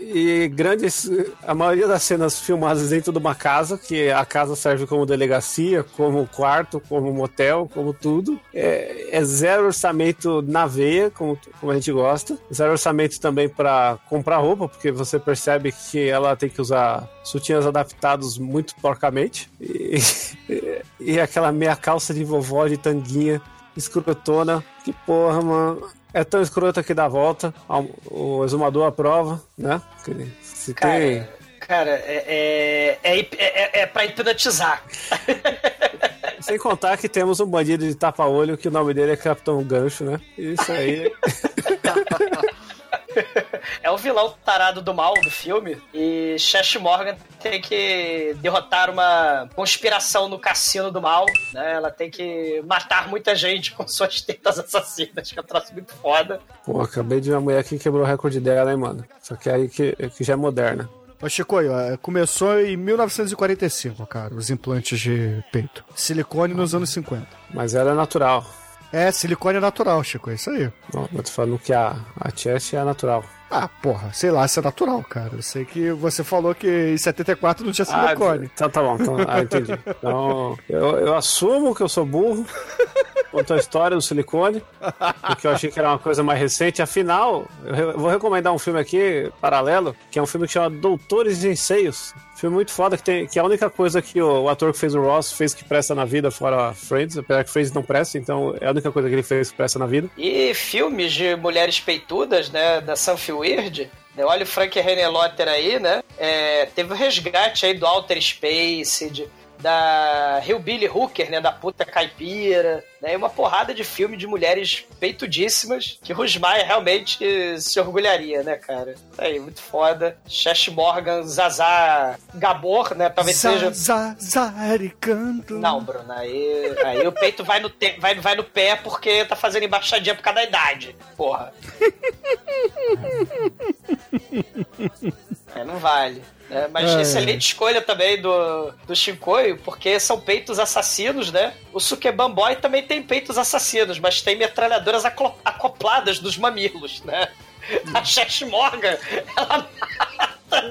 e grandes. A maioria das cenas filmadas dentro de uma casa, que a casa serve como delegacia, como quarto, como motel, como tudo. É, é zero orçamento na veia, como, como a gente gosta. Zero orçamento também para comprar roupa, porque você percebe que ela tem que usar sutiãs adaptados muito porcamente. E, e aquela meia calça de vovó de tanguinha escrotona. Que porra, mano. É tão escrota que dá volta. O exumador aprova, né? Se Cara, tem. cara é, é, é, é, é, é pra hipnotizar. Sem contar que temos um bandido de tapa-olho que o nome dele é Capitão Gancho, né? Isso aí. É o vilão tarado do mal do filme. E Chess Morgan tem que derrotar uma conspiração no cassino do mal. Né? Ela tem que matar muita gente com suas tetas assassinas, que é um troço muito foda. Pô, acabei de ver uma mulher que quebrou o recorde dela, hein, mano. Só que aí que, que já é moderna. Ô, Chico, começou em 1945, cara, os implantes de peito. Silicone nos anos 50. Mas ela é natural. É, silicone natural, Chico, é isso aí. Não, eu tô falando que a, a chest é natural. Ah, porra, sei lá se é natural, cara. Eu sei que você falou que em 74 não tinha silicone. Ah, então tá bom. Então, ah, entendi. Então, eu, eu assumo que eu sou burro. Contou a história do silicone, porque eu achei que era uma coisa mais recente. Afinal, eu vou recomendar um filme aqui, paralelo, que é um filme que chama Doutores em Seios. Filme muito foda, que, tem, que é a única coisa que o, o ator que fez o Ross fez que presta na vida, fora Friends, apesar que Friends não presta, então é a única coisa que ele fez que presta na vida. E filmes de mulheres peitudas, né? Da Sanfi Weird. né, Olha o Frank Renelotter aí, né? É, teve o resgate aí do Alter Space, de- da Hillbilly Hooker, né? Da puta caipira, né? E uma porrada de filme de mulheres peitudíssimas que Rusmaia realmente se orgulharia, né, cara? Isso aí, muito foda. Shash Morgan, Zazá Gabor, né? Talvez seja Zazaricando. não, Bruno, aí, aí o peito vai no, te- vai, vai no pé porque tá fazendo embaixadinha por causa da idade. Porra. É, não vale. né? Mas É. excelente escolha também do, do Shinkoio, porque são peitos assassinos, né? O Sukeban Boy também tem peitos assassinos, mas tem metralhadoras acopladas nos mamilos, né? A Shash Morgan, ela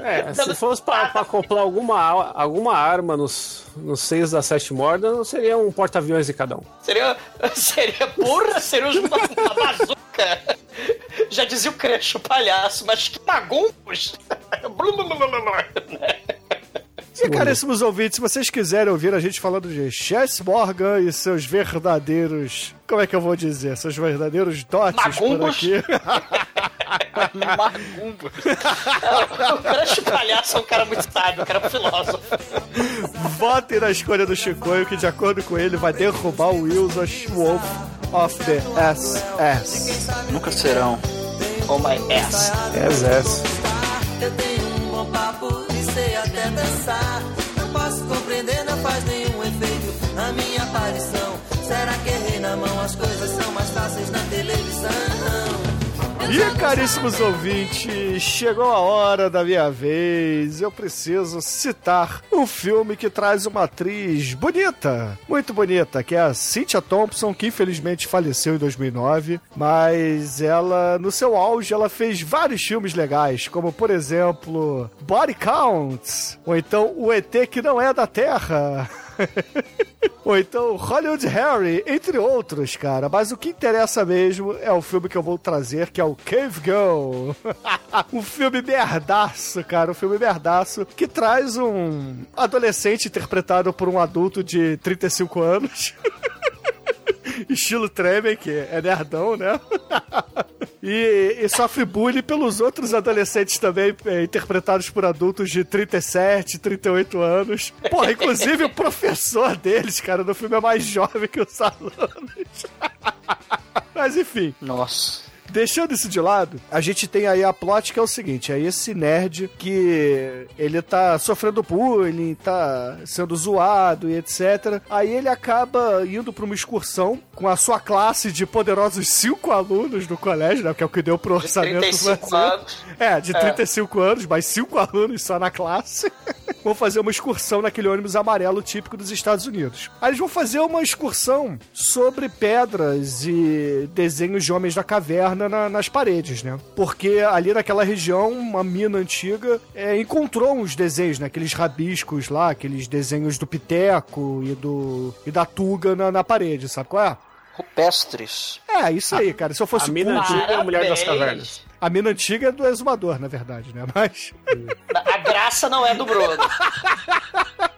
É, se fosse pra, pra acoplar alguma, alguma arma nos, nos seios da Sete Mordan, seria um porta-aviões de cada um. Seria, seria burra, seria uma, uma bazuca. Já dizia o Cresce, o palhaço, mas que baguncos! E, caríssimos ouvintes, se vocês quiserem ouvir a gente falando de Chess Morgan e seus verdadeiros. Como é que eu vou dizer? Seus verdadeiros dotes por Magumbos? aqui. Magumbo. o o palhaço, é um cara muito sábio, um cara filósofo. Votem na escolha do Chicoio, que de acordo com ele vai derrubar o Wilson Wolf of the SS. Nunca serão. Oh my ass. Exército. Eu tenho um bom papo e sei até dançar. E caríssimos ouvintes, chegou a hora da minha vez. Eu preciso citar um filme que traz uma atriz bonita, muito bonita, que é a Cynthia Thompson, que infelizmente faleceu em 2009, mas ela, no seu auge, ela fez vários filmes legais, como por exemplo Body Count, ou então O ET que não é da Terra. Ou então Hollywood Harry, entre outros, cara. Mas o que interessa mesmo é o filme que eu vou trazer, que é o Cave Girl. um filme merdaço, cara. Um filme merdaço que traz um adolescente interpretado por um adulto de 35 anos. Estilo Tremen, que é nerdão, né? e, e sofre bullying pelos outros adolescentes também, é, interpretados por adultos de 37, 38 anos. Porra, inclusive o professor deles, cara, no filme é mais jovem que os alunos. Mas enfim. Nossa. Deixando isso de lado, a gente tem aí a plot que é o seguinte: é esse nerd que ele tá sofrendo bullying, tá sendo zoado e etc. Aí ele acaba indo pra uma excursão com a sua classe de poderosos cinco alunos do colégio, né? Que é o que deu pro orçamento 35 vazio. anos. É, de É. 35 anos, mas cinco alunos só na classe. vão fazer uma excursão naquele ônibus amarelo típico dos Estados Unidos. Aí eles vão fazer uma excursão sobre pedras e desenhos de homens da caverna na- nas paredes, né? Porque ali naquela região, uma mina antiga é, encontrou uns desenhos, né? Aqueles rabiscos lá, aqueles desenhos do Piteco e, do, e da Tuga na, na parede, sabe qual é? Rupestres. É, isso aí, cara. Se eu fosse A mina antiga é a mulher das cavernas. a mina antiga é do exumador, na verdade, né? Mas. A graça não é do Bruno.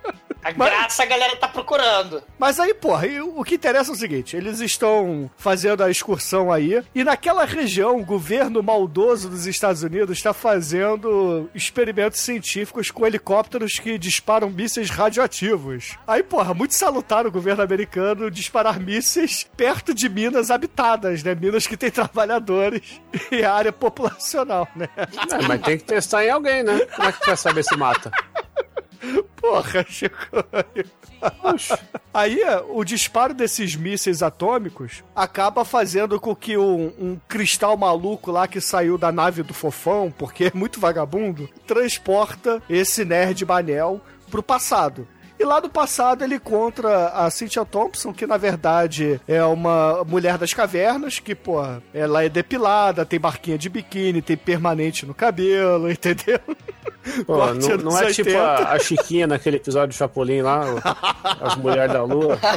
A graça a galera tá procurando. Mas aí, porra, e o que interessa é o seguinte: eles estão fazendo a excursão aí, e naquela região, o governo maldoso dos Estados Unidos está fazendo experimentos científicos com helicópteros que disparam mísseis radioativos. Aí, porra, muito salutar o governo americano disparar mísseis perto de minas habitadas, né? Minas que tem trabalhadores e área populacional, né? É, mas tem que testar em alguém, né? Como é que quer saber se mata? Porra, Chico. Aí, o disparo desses mísseis atômicos acaba fazendo com que um, um cristal maluco lá que saiu da nave do fofão, porque é muito vagabundo, transporta esse nerd Manel pro passado. E lá do passado ele encontra a Cynthia Thompson, que na verdade é uma mulher das cavernas, que, pô, ela é depilada, tem marquinha de biquíni, tem permanente no cabelo, entendeu? Pô, não, não é tipo 80. a, a Chiquinha naquele episódio do Chapolin lá, as mulheres da lua.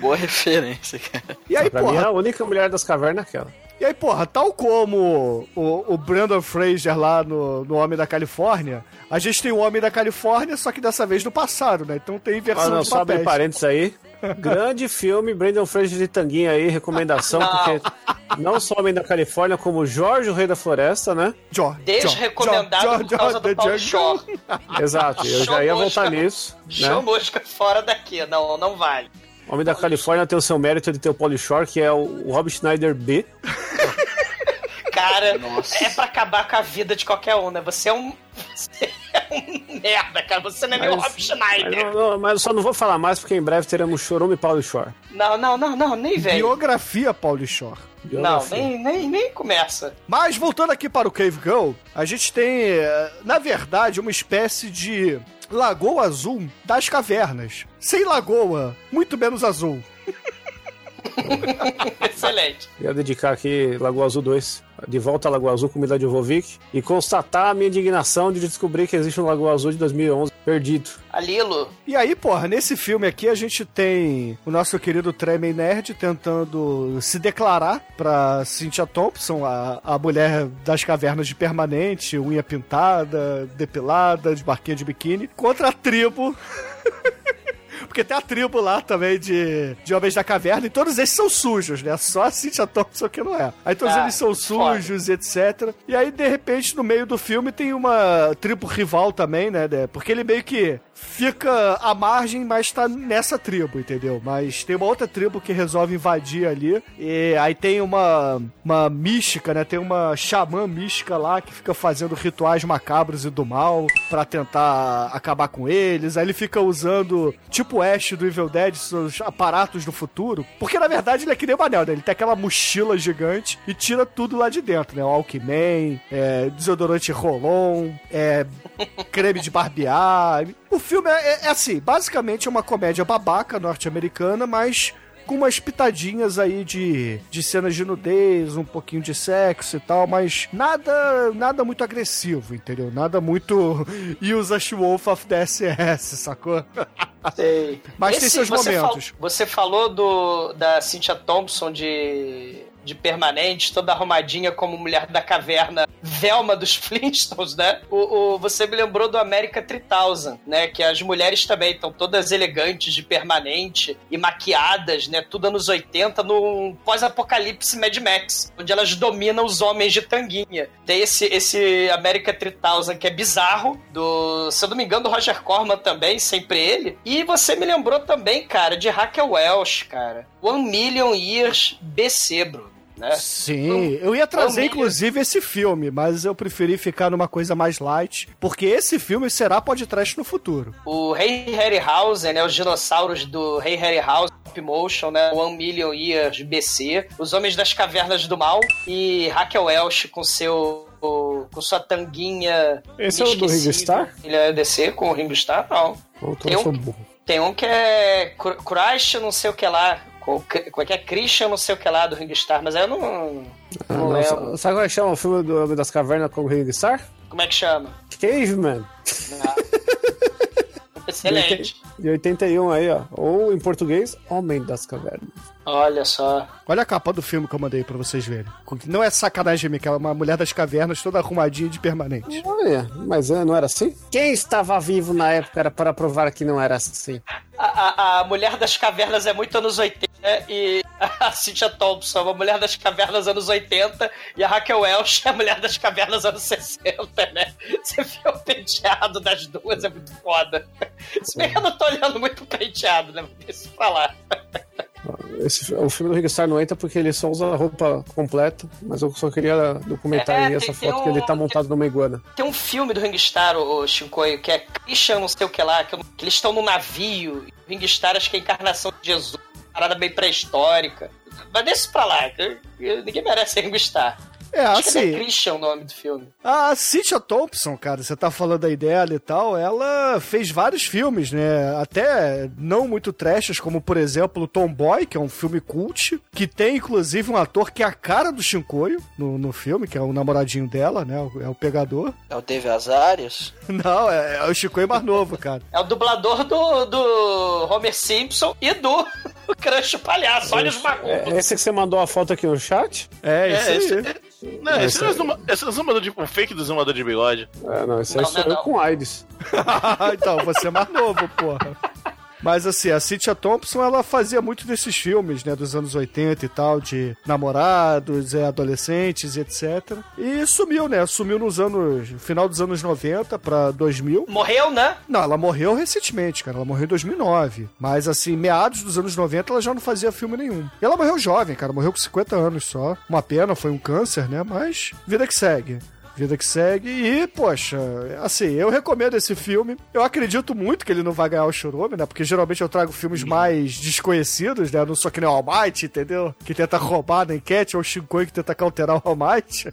Boa referência, cara. E aí, pra mim porra, é a única mulher das cavernas aquela. E aí, porra, tal como o, o Brandon Fraser lá no, no Homem da Califórnia, a gente tem o Homem da Califórnia, só que dessa vez no passado, né? Então tem Ah, inversão não, de só abrir papéis. parênteses aí. Grande filme, Brandon Fraser de Tanguinha aí, recomendação, porque não só Homem da Califórnia, como Jorge, o Rei da Floresta, né? Jo- Desrecomendado Jo- por causa do Paulo Jungle. Shore. Exato, eu já ia voltar nisso. Show Né? mosca fora daqui. Não, não vale. Homem da Califórnia tem o seu mérito de ter o Pauly Shore, que é o Rob Schneider B. Cara, é pra acabar com a vida de qualquer um, né? Você é um. Você é um merda, cara. Você não é nem o Mas- Rob Schneider. Não, não, mas eu só não vou falar mais, porque em breve teremos Chorume e Pauly Shore. Não, não, não, não, nem vem. Biografia Paulo Shore. Não, Biografia. nem, nem, nem começa. Mas voltando aqui para o Cave Girl, a gente tem, eh, na verdade, uma espécie de lagoa azul das cavernas. Sem lagoa, muito menos azul. Excelente. Ia dedicar aqui Lagoa Azul 2, de volta à Lagoa Azul com Mila Jovovic, e constatar a minha indignação de descobrir que existe um Lagoa Azul de 2011 perdido. A Lilo. E aí, porra, nesse filme aqui a gente tem o nosso querido Tremen Nerd tentando se declarar pra Cynthia Thompson, a, a mulher das cavernas de permanente, unha pintada, depilada, de barquinha de biquíni, contra a tribo. Porque tem a tribo lá também de, de homens da caverna e todos esses são sujos, né? Só a Cynthia Thompson que não é. Aí todos Ah, eles são sujos etc. E aí, de repente, no meio do filme tem uma tribo rival também, né? Porque ele meio que fica à margem, mas tá nessa tribo, entendeu? Mas tem uma outra tribo que resolve invadir ali. E aí tem uma, uma mística, né? Tem uma xamã mística lá que fica fazendo rituais macabros e do mal pra tentar acabar com eles. Aí ele fica usando, tipo o Ash do Evil Dead, seus aparatos do futuro. Porque na verdade ele é que nem o Manel, né? Ele tem aquela mochila gigante e tira tudo lá de dentro, né? O Alckmin, é, desodorante Rolon, é, creme de barbear. O filme é, é- é assim, basicamente é uma comédia babaca norte-americana, mas com umas pitadinhas aí de, de cenas de nudez, um pouquinho de sexo e tal, mas nada nada muito agressivo, entendeu? Nada muito Use a Wolf of the SS, sacou? Sei. Mas tem seus momentos. fal- você falou do, da Cynthia Thompson de, de permanente, toda arrumadinha como mulher da caverna, Velma dos Flintstones, né? O, o- você me lembrou do América 3000, né? Que as mulheres também estão todas elegantes de permanente e maquiadas, né? Tudo anos 80, num pós-apocalipse Mad Max, onde elas dominam os homens de tanguinha. Tem esse, esse América 3000 que é bizarro, do, se eu não me engano, do Roger Corman também, sempre ele. E você me lembrou também, cara, de Raquel Welch, cara. One Million Years BC, Bruno. Né? Sim, eu ia trazer inclusive esse filme, mas eu preferi ficar numa coisa mais light, porque esse filme será podcast no futuro. O Rei Harryhausen, né? Os dinossauros do Rei Harryhausen Stop Motion, né? One Million Years BC. Os Homens das Cavernas do Mal. E Raquel Welch com seu... Com sua tanguinha. Esse é o do. Ringo Starr? Ele é DC com o Ringo Starr? Não. Tem um-? Tem um que é Cr- Crush, não sei o que lá. Co- Como é que é? Christian, não sei o que lá do Ring Star, mas aí eu não. Ah, Não não, lembro. sa- sabe como é que chama o filme do Homem das Cavernas com o Ring Star? Como é que chama? Caveman. Excelente. De 81 aí, ó. Ou em português, Homem das Cavernas. Olha só. Olha a capa do filme que eu mandei pra vocês verem. Não é sacanagem minha, que é uma mulher das cavernas toda arrumadinha de permanente. Olha, mas é, não era assim? Quem estava vivo na época era para provar que não era assim. A, a- a Mulher das Cavernas é muito anos 80 e a Cynthia Thompson é uma Mulher das Cavernas anos 80 e a Raquel Welch é a Mulher das Cavernas anos 60, né? Você viu o penteado das duas, é muito foda. Se bem que eu não tô olhando muito o penteado, né? Isso falar. Esse, o filme do Ring Star não entra porque ele só usa a roupa completa, mas eu só queria documentar É, aí tem- essa tem foto que ele um- tá montado numa iguana. Tem um filme do Ringstar, o Shinkoio, que é Christian não sei o que lá, que, que eles estão num navio. e O Ringstar acho que é a encarnação de Jesus. Parada bem pré-histórica. Mas deixa pra lá, ninguém merece Ringstar. É, Acho que é assim- Christian o nome do filme. A Cynthia Thompson, cara, você tá falando aí dela e tal, ela fez vários filmes, né? Até não muito trashers, como por exemplo Tomboy, que é um filme cult, que tem inclusive um ator que é a cara do Shinkoio no, no filme, que é o namoradinho dela, né? É o pegador. É o Dave Azarias? Não, é, é o Shinkoio mais novo, cara. É o dublador do, do Homer Simpson e do Crush Palhaço. Olha os macumbos. É esse que você mandou a foto aqui no chat? É, É, isso esse, é- não, esse, não é zuma- esse é o zumbador de, o fake do zumbador de bigode. É, não, esse aí Não, sou não, eu não. com AIDS. então, você é mais novo, porra. Mas assim, a Cynthia Thompson, ela fazia muito desses filmes, né, dos anos 80 e tal, de namorados, é, adolescentes e etc. E sumiu, né? Sumiu nos anos, final dos anos 90 pra 2000. Morreu, né? Não, ela morreu recentemente, cara. Ela morreu em 2009. Mas, assim, meados dos anos 90, ela já não fazia filme nenhum. E ela morreu jovem, cara. Morreu com 50 anos só. Uma pena, foi um câncer, né? Mas vida que segue. Vida que segue. E, poxa, assim, eu recomendo esse filme. Eu acredito muito que ele não vai ganhar o Churume, né? Porque geralmente eu trago filmes mais desconhecidos, né? Não sou que nem o Almighty, entendeu? Que tenta roubar na enquete, ou o Shinkoi que tenta cauterar o Almighty.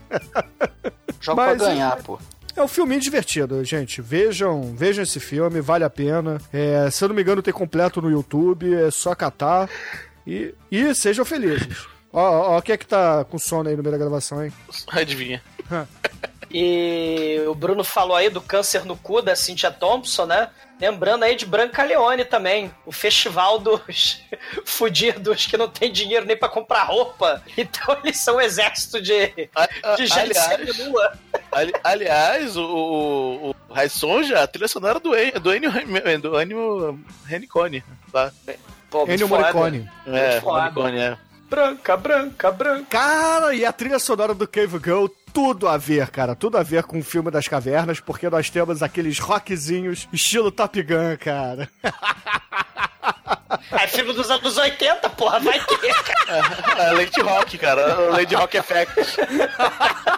Joga Mas, pra ganhar, pô. É um filminho divertido, gente. Vejam, vejam esse filme, vale a pena. É, se eu não me engano, tem completo no YouTube, é só catar. E, e sejam felizes. Ó, ó, ó, quem é que tá com sono aí no meio da gravação, hein? Adivinha. E o Bruno falou aí do câncer no cu da Cynthia Thompson, né? Lembrando aí de Branca Leone também, o festival dos fudidos que não tem dinheiro nem pra comprar roupa. Então eles são um exército de, de gente aliás-. Ali- aliás, o, o, o Rai Sonja, a trilha sonora do, do Ennio, do Ennio Morricone. Tá? Pô, Ennio. Morricone. É. Morricone, é. Branca, branca, branca. Cara, e a trilha sonora do Cave Girl tudo a ver, cara. Tudo a ver com o filme das cavernas, porque nós temos aqueles rockzinhos estilo Top Gun, cara. É filme dos anos 80, porra, vai ter. É, Lady Rock, cara. O Lady Rock Effect.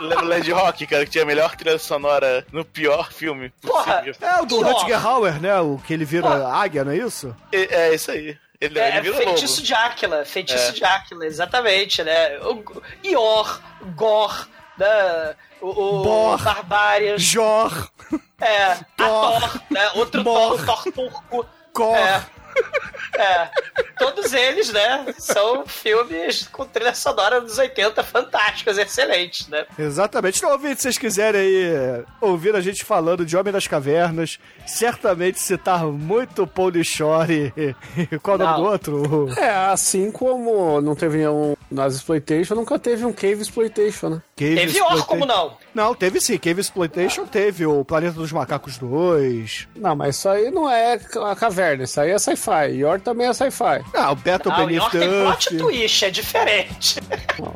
Lembra Lady Rock, cara, que tinha a melhor trilha sonora no pior filme Porra, possível. É o do Rutger Hauer, né? O que ele vira águia, não é isso? É, é isso aí. Ele, É, ele vira feitiço lobo. de Áquila, feitiço É. de Áquila, exatamente, né? O Ior, Gor, né? O, o Bor. Barbárias, Jor, é, Thor. né? Outro Bor. Thor, Thor turco. Cor. É. É, todos eles, né, são filmes com trilha sonora dos 80 fantásticas, excelentes, né? Exatamente. Então, ouvinte, se vocês quiserem aí é, ouvir a gente falando de Homem das Cavernas, certamente citar muito Paul Shore e, qual é o nome do outro? É, assim como não teve nenhum nas Exploitation, nunca teve um Cave Exploitation, né? Cave Teve Or, como não? Não, teve sim. Cave Exploitation teve. O Planeta dos Macacos 2. Não, mas isso aí não é a caverna, isso aí é sci-fi. Yor também é sci-fi. Ah, o Battle Ah, o Beneath York tem plot Earth. twist, é diferente. Não,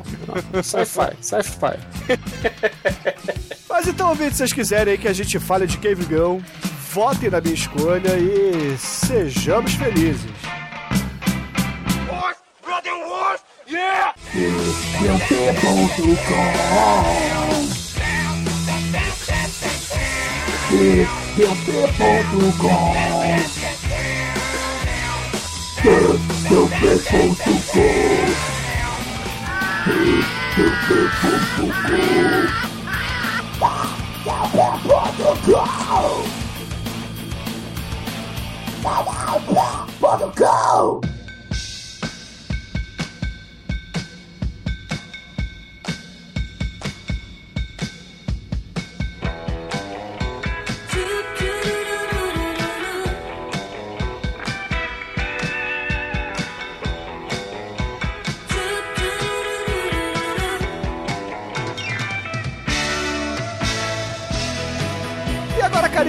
não. Sci-fi, sci-fi. Mas então, ouvinte, se vocês quiserem aí que a gente fale de Cave Girl, votem na minha escolha e sejamos felizes. Des, des, des photographs Des, go! Go!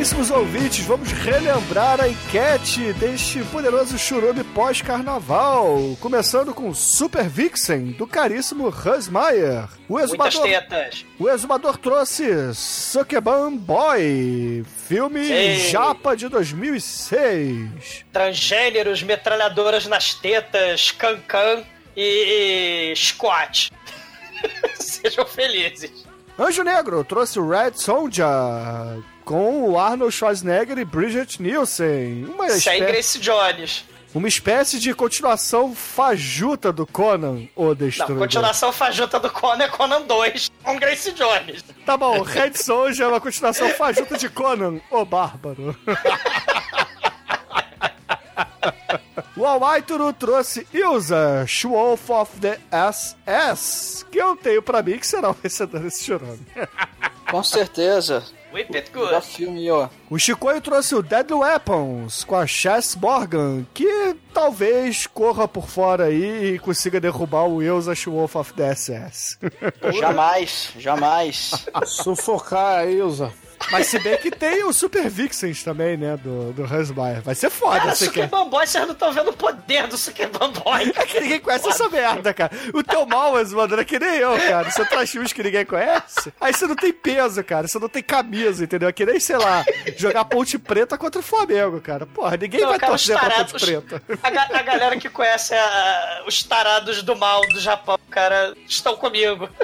Caríssimos ouvintes, vamos relembrar a enquete deste poderoso churume pós-carnaval. Começando com Super Vixen, do caríssimo Hans Meyer. O Muitas exumador, tetas. o exumador trouxe Sukeban Boy, filme Sim. japa de 2006. Transgêneros, metralhadoras nas tetas, cancan e squat. Sejam felizes. Anjo Negro trouxe Red Sonja, com o Arnold Schwarzenegger e Bridget Nielsen. Uma Sem espécie... Grace Jones. Uma espécie de continuação fajuta do Conan, o Não, Destruidor. continuação fajuta do Conan é Conan 2, com Grace Jones. Tá bom, Red Soldier é uma continuação fajuta de Conan, o Bárbaro. O Almaituru trouxe Ilza, Wolf of the SS, que eu tenho pra mim que será o vencedor desse chorome. Com certeza. Whip it Melhor good. filme, ó. O Chicoio trouxe o Deadly Weapons com a Chess Morgan, que talvez corra por fora aí e consiga derrubar o Ilza Wolf of the SS. Jamais, jamais. Sufocar a Ilza. Mas se bem que tem o Super Vixens também, né, do, do Hans Meyer. Vai ser foda, Cara, você Super. Bamboy, vocês não estão vendo o poder do Super Bamboy. É que ninguém conhece essa merda, cara. O teu mal, Exumador, é que nem eu, cara. Você traz filmes que ninguém conhece, aí você não tem peso, cara. Você não tem camisa, entendeu? É que nem, sei lá, jogar ponte preta contra o Flamengo, cara. Porra, ninguém Não, vai cara, torcer os pra tarados- ponte preta. A, a galera que conhece a- os tarados do mal do Japão, cara, estão comigo.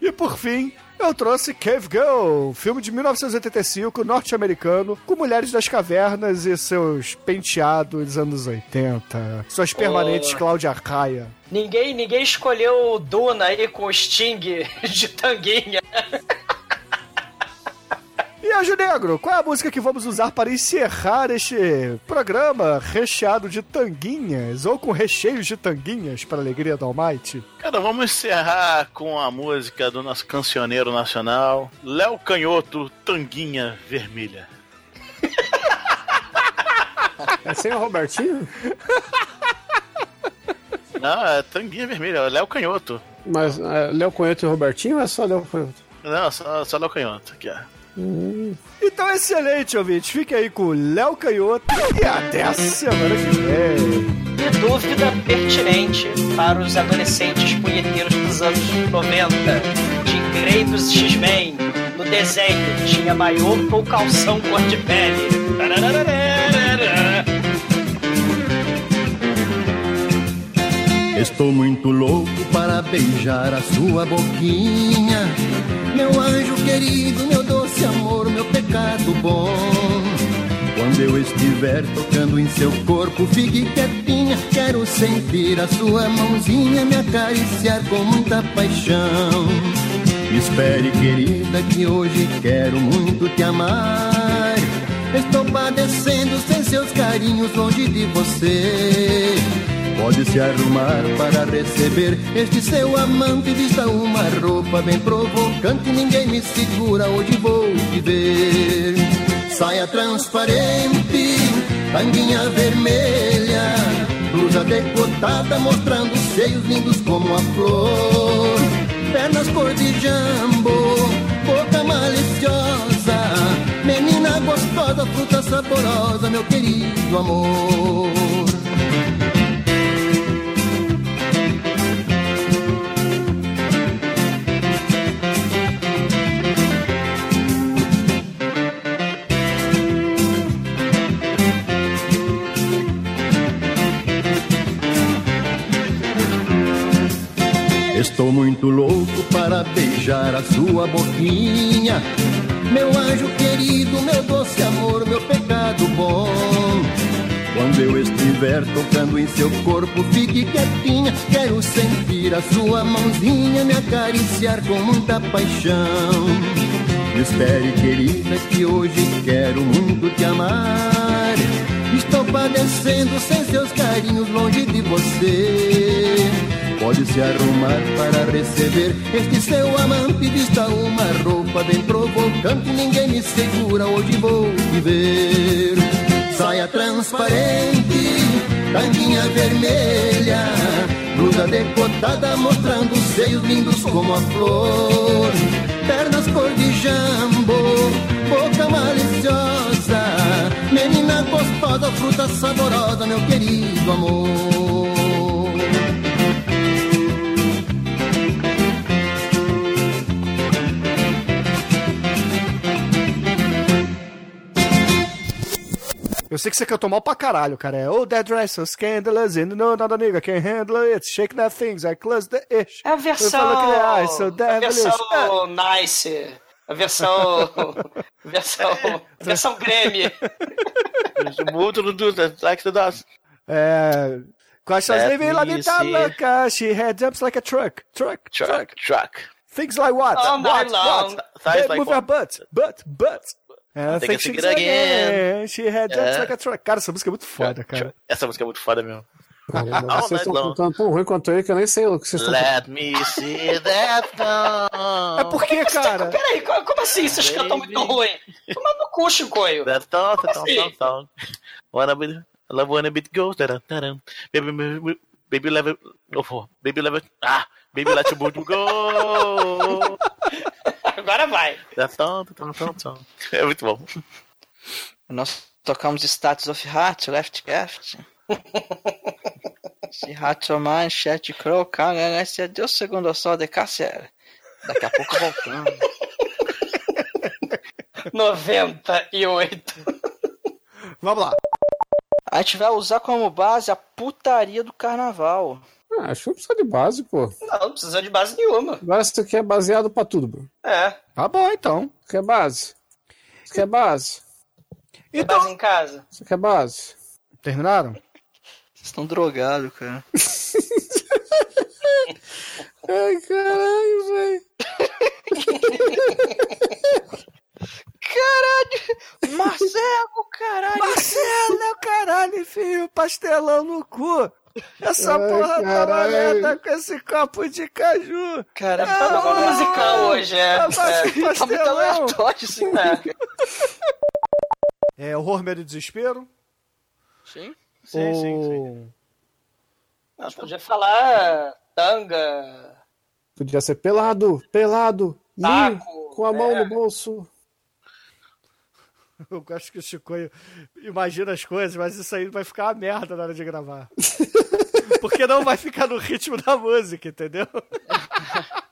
E por fim, eu trouxe Cave Girl, filme de 1985, norte-americano, com mulheres das cavernas e seus penteados dos anos 80. Suas permanentes Oh. Cláudia Raia. Ninguém, ninguém escolheu o Duna aí com o Sting de tanguinha. E Anjo Negro, qual é a música que vamos usar para encerrar este programa recheado de tanguinhas ou com recheios de tanguinhas para a alegria do Almighty? Cara, vamos encerrar com a música do nosso cancioneiro nacional, Léo Canhoto, Tanguinha Vermelha. É sem o Robertinho? Não, é Tanguinha Vermelha, é Léo Canhoto. Mas é, Léo Conheto e Robertinho ou é só Léo Conheto? Não, só, só Léo Canhoto. Aqui, Então, excelente, ouvinte. Fique aí com o Léo Canhoto e até a semana que vem. E dúvida pertinente para os adolescentes punheteiros dos anos 90. De lembrei dos X-Men. No desenho tinha maiô ou calção cor de pele. Estou muito louco para beijar a sua boquinha. Meu anjo querido, meu doce amor, meu pecado bom. Quando eu estiver tocando em seu corpo, fique quietinha. Quero sentir a sua mãozinha me acariciar com muita paixão. Espere, querida, que hoje quero muito te amar. Estou padecendo sem seus carinhos longe de você. Pode se arrumar para receber este seu amante. Vista uma roupa bem provocante, ninguém me segura. Hoje vou te ver. Saia transparente, tanguinha vermelha, blusa decotada mostrando seios lindos como a flor. Pernas cor de jambo, boca maliciosa, menina gostosa, fruta saborosa, meu querido amor. Estou muito louco para beijar a sua boquinha. Meu anjo querido, meu doce amor, meu pecado bom. Quando eu estiver tocando em seu corpo, fique quietinha. Quero sentir a sua mãozinha me acariciar com muita paixão. Espere, querida, que hoje quero muito te amar. Estou padecendo sem seus carinhos longe de você. Pode se arrumar para receber este seu amante. Vista uma roupa bem provocante, ninguém me segura. Hoje vou te ver. Saia transparente, tanguinha vermelha, blusa decotada mostrando seios lindos como a flor. Pernas cor de jambo, boca maliciosa, menina gostosa, fruta saborosa, meu querido amor. Eu sei que você cantou mal pra caralho, cara. É, oh, that dress so scandalous, and no, not a nigga can handle it. Shake that things, I close the ish. É a versão. Falo que, ah, so a versão nice. A versão. versão. versão Grammy. Muito do do like the dust. É. Quais são as Let living la me vida see. louca? She had jumps like a truck. Truck. Truck, truck. Things like what? Night what? What? Thighs Hey, like move what? her butt. Butt. Butt. Think a she's good again. again. She had É. like a truck. Cara, essa música é muito foda, cara. Essa música é muito foda mesmo. All vocês estão long. cantando tão ruim quanto eu que eu nem sei o que vocês estão Let me see that thumb. É porque, cara. Peraí, co- como assim vocês cantam muito ruim? Toma no cu, Chicoio. That thumb, that assim? thumb, thumb. Wanna be, I love when a bit goes. Taran. Baby, baby, baby, level. Oh, baby, level. Ah, baby, let your boot go. Agora vai. Thumb, thumb, thumb. É muito bom. Nós tocamos Status of Heart, Left Left. Se Hatchoman, Chat Crow, cara, esse é Deus segundo sol de Cássio. Daqui a pouco voltamos. 98. Vamos lá. A gente vai usar como base a putaria do carnaval. Ah, acho que não precisa de base, pô. Não, não precisa de base nenhuma. Agora isso aqui é baseado pra tudo, bro. É. Tá bom, então. Isso aqui é base. Isso aqui é base. Tem base em casa. Aqui é base. Terminaram? Vocês estão drogados, cara. Ai, caralho, velho. Caralho! Marcelo, caralho! Marcelo, caralho, enfia o pastelão no cu. Essa Ai, porra tá caralho. valendo com esse copo de caju. Caralho, Tá no mundo musical hoje, é. Ah, mas é. Tá muito aleatório isso, né? É horror, medo e desespero? Sim. Sim, sim, sim. Ou- A gente podia falar tanga, Podia ser pelado, pelado, Taco, com a mão é. no bolso. Eu acho que o Chicoio imagina as coisas, mas isso aí vai ficar uma merda na hora de gravar. Porque não vai ficar no ritmo da música, entendeu?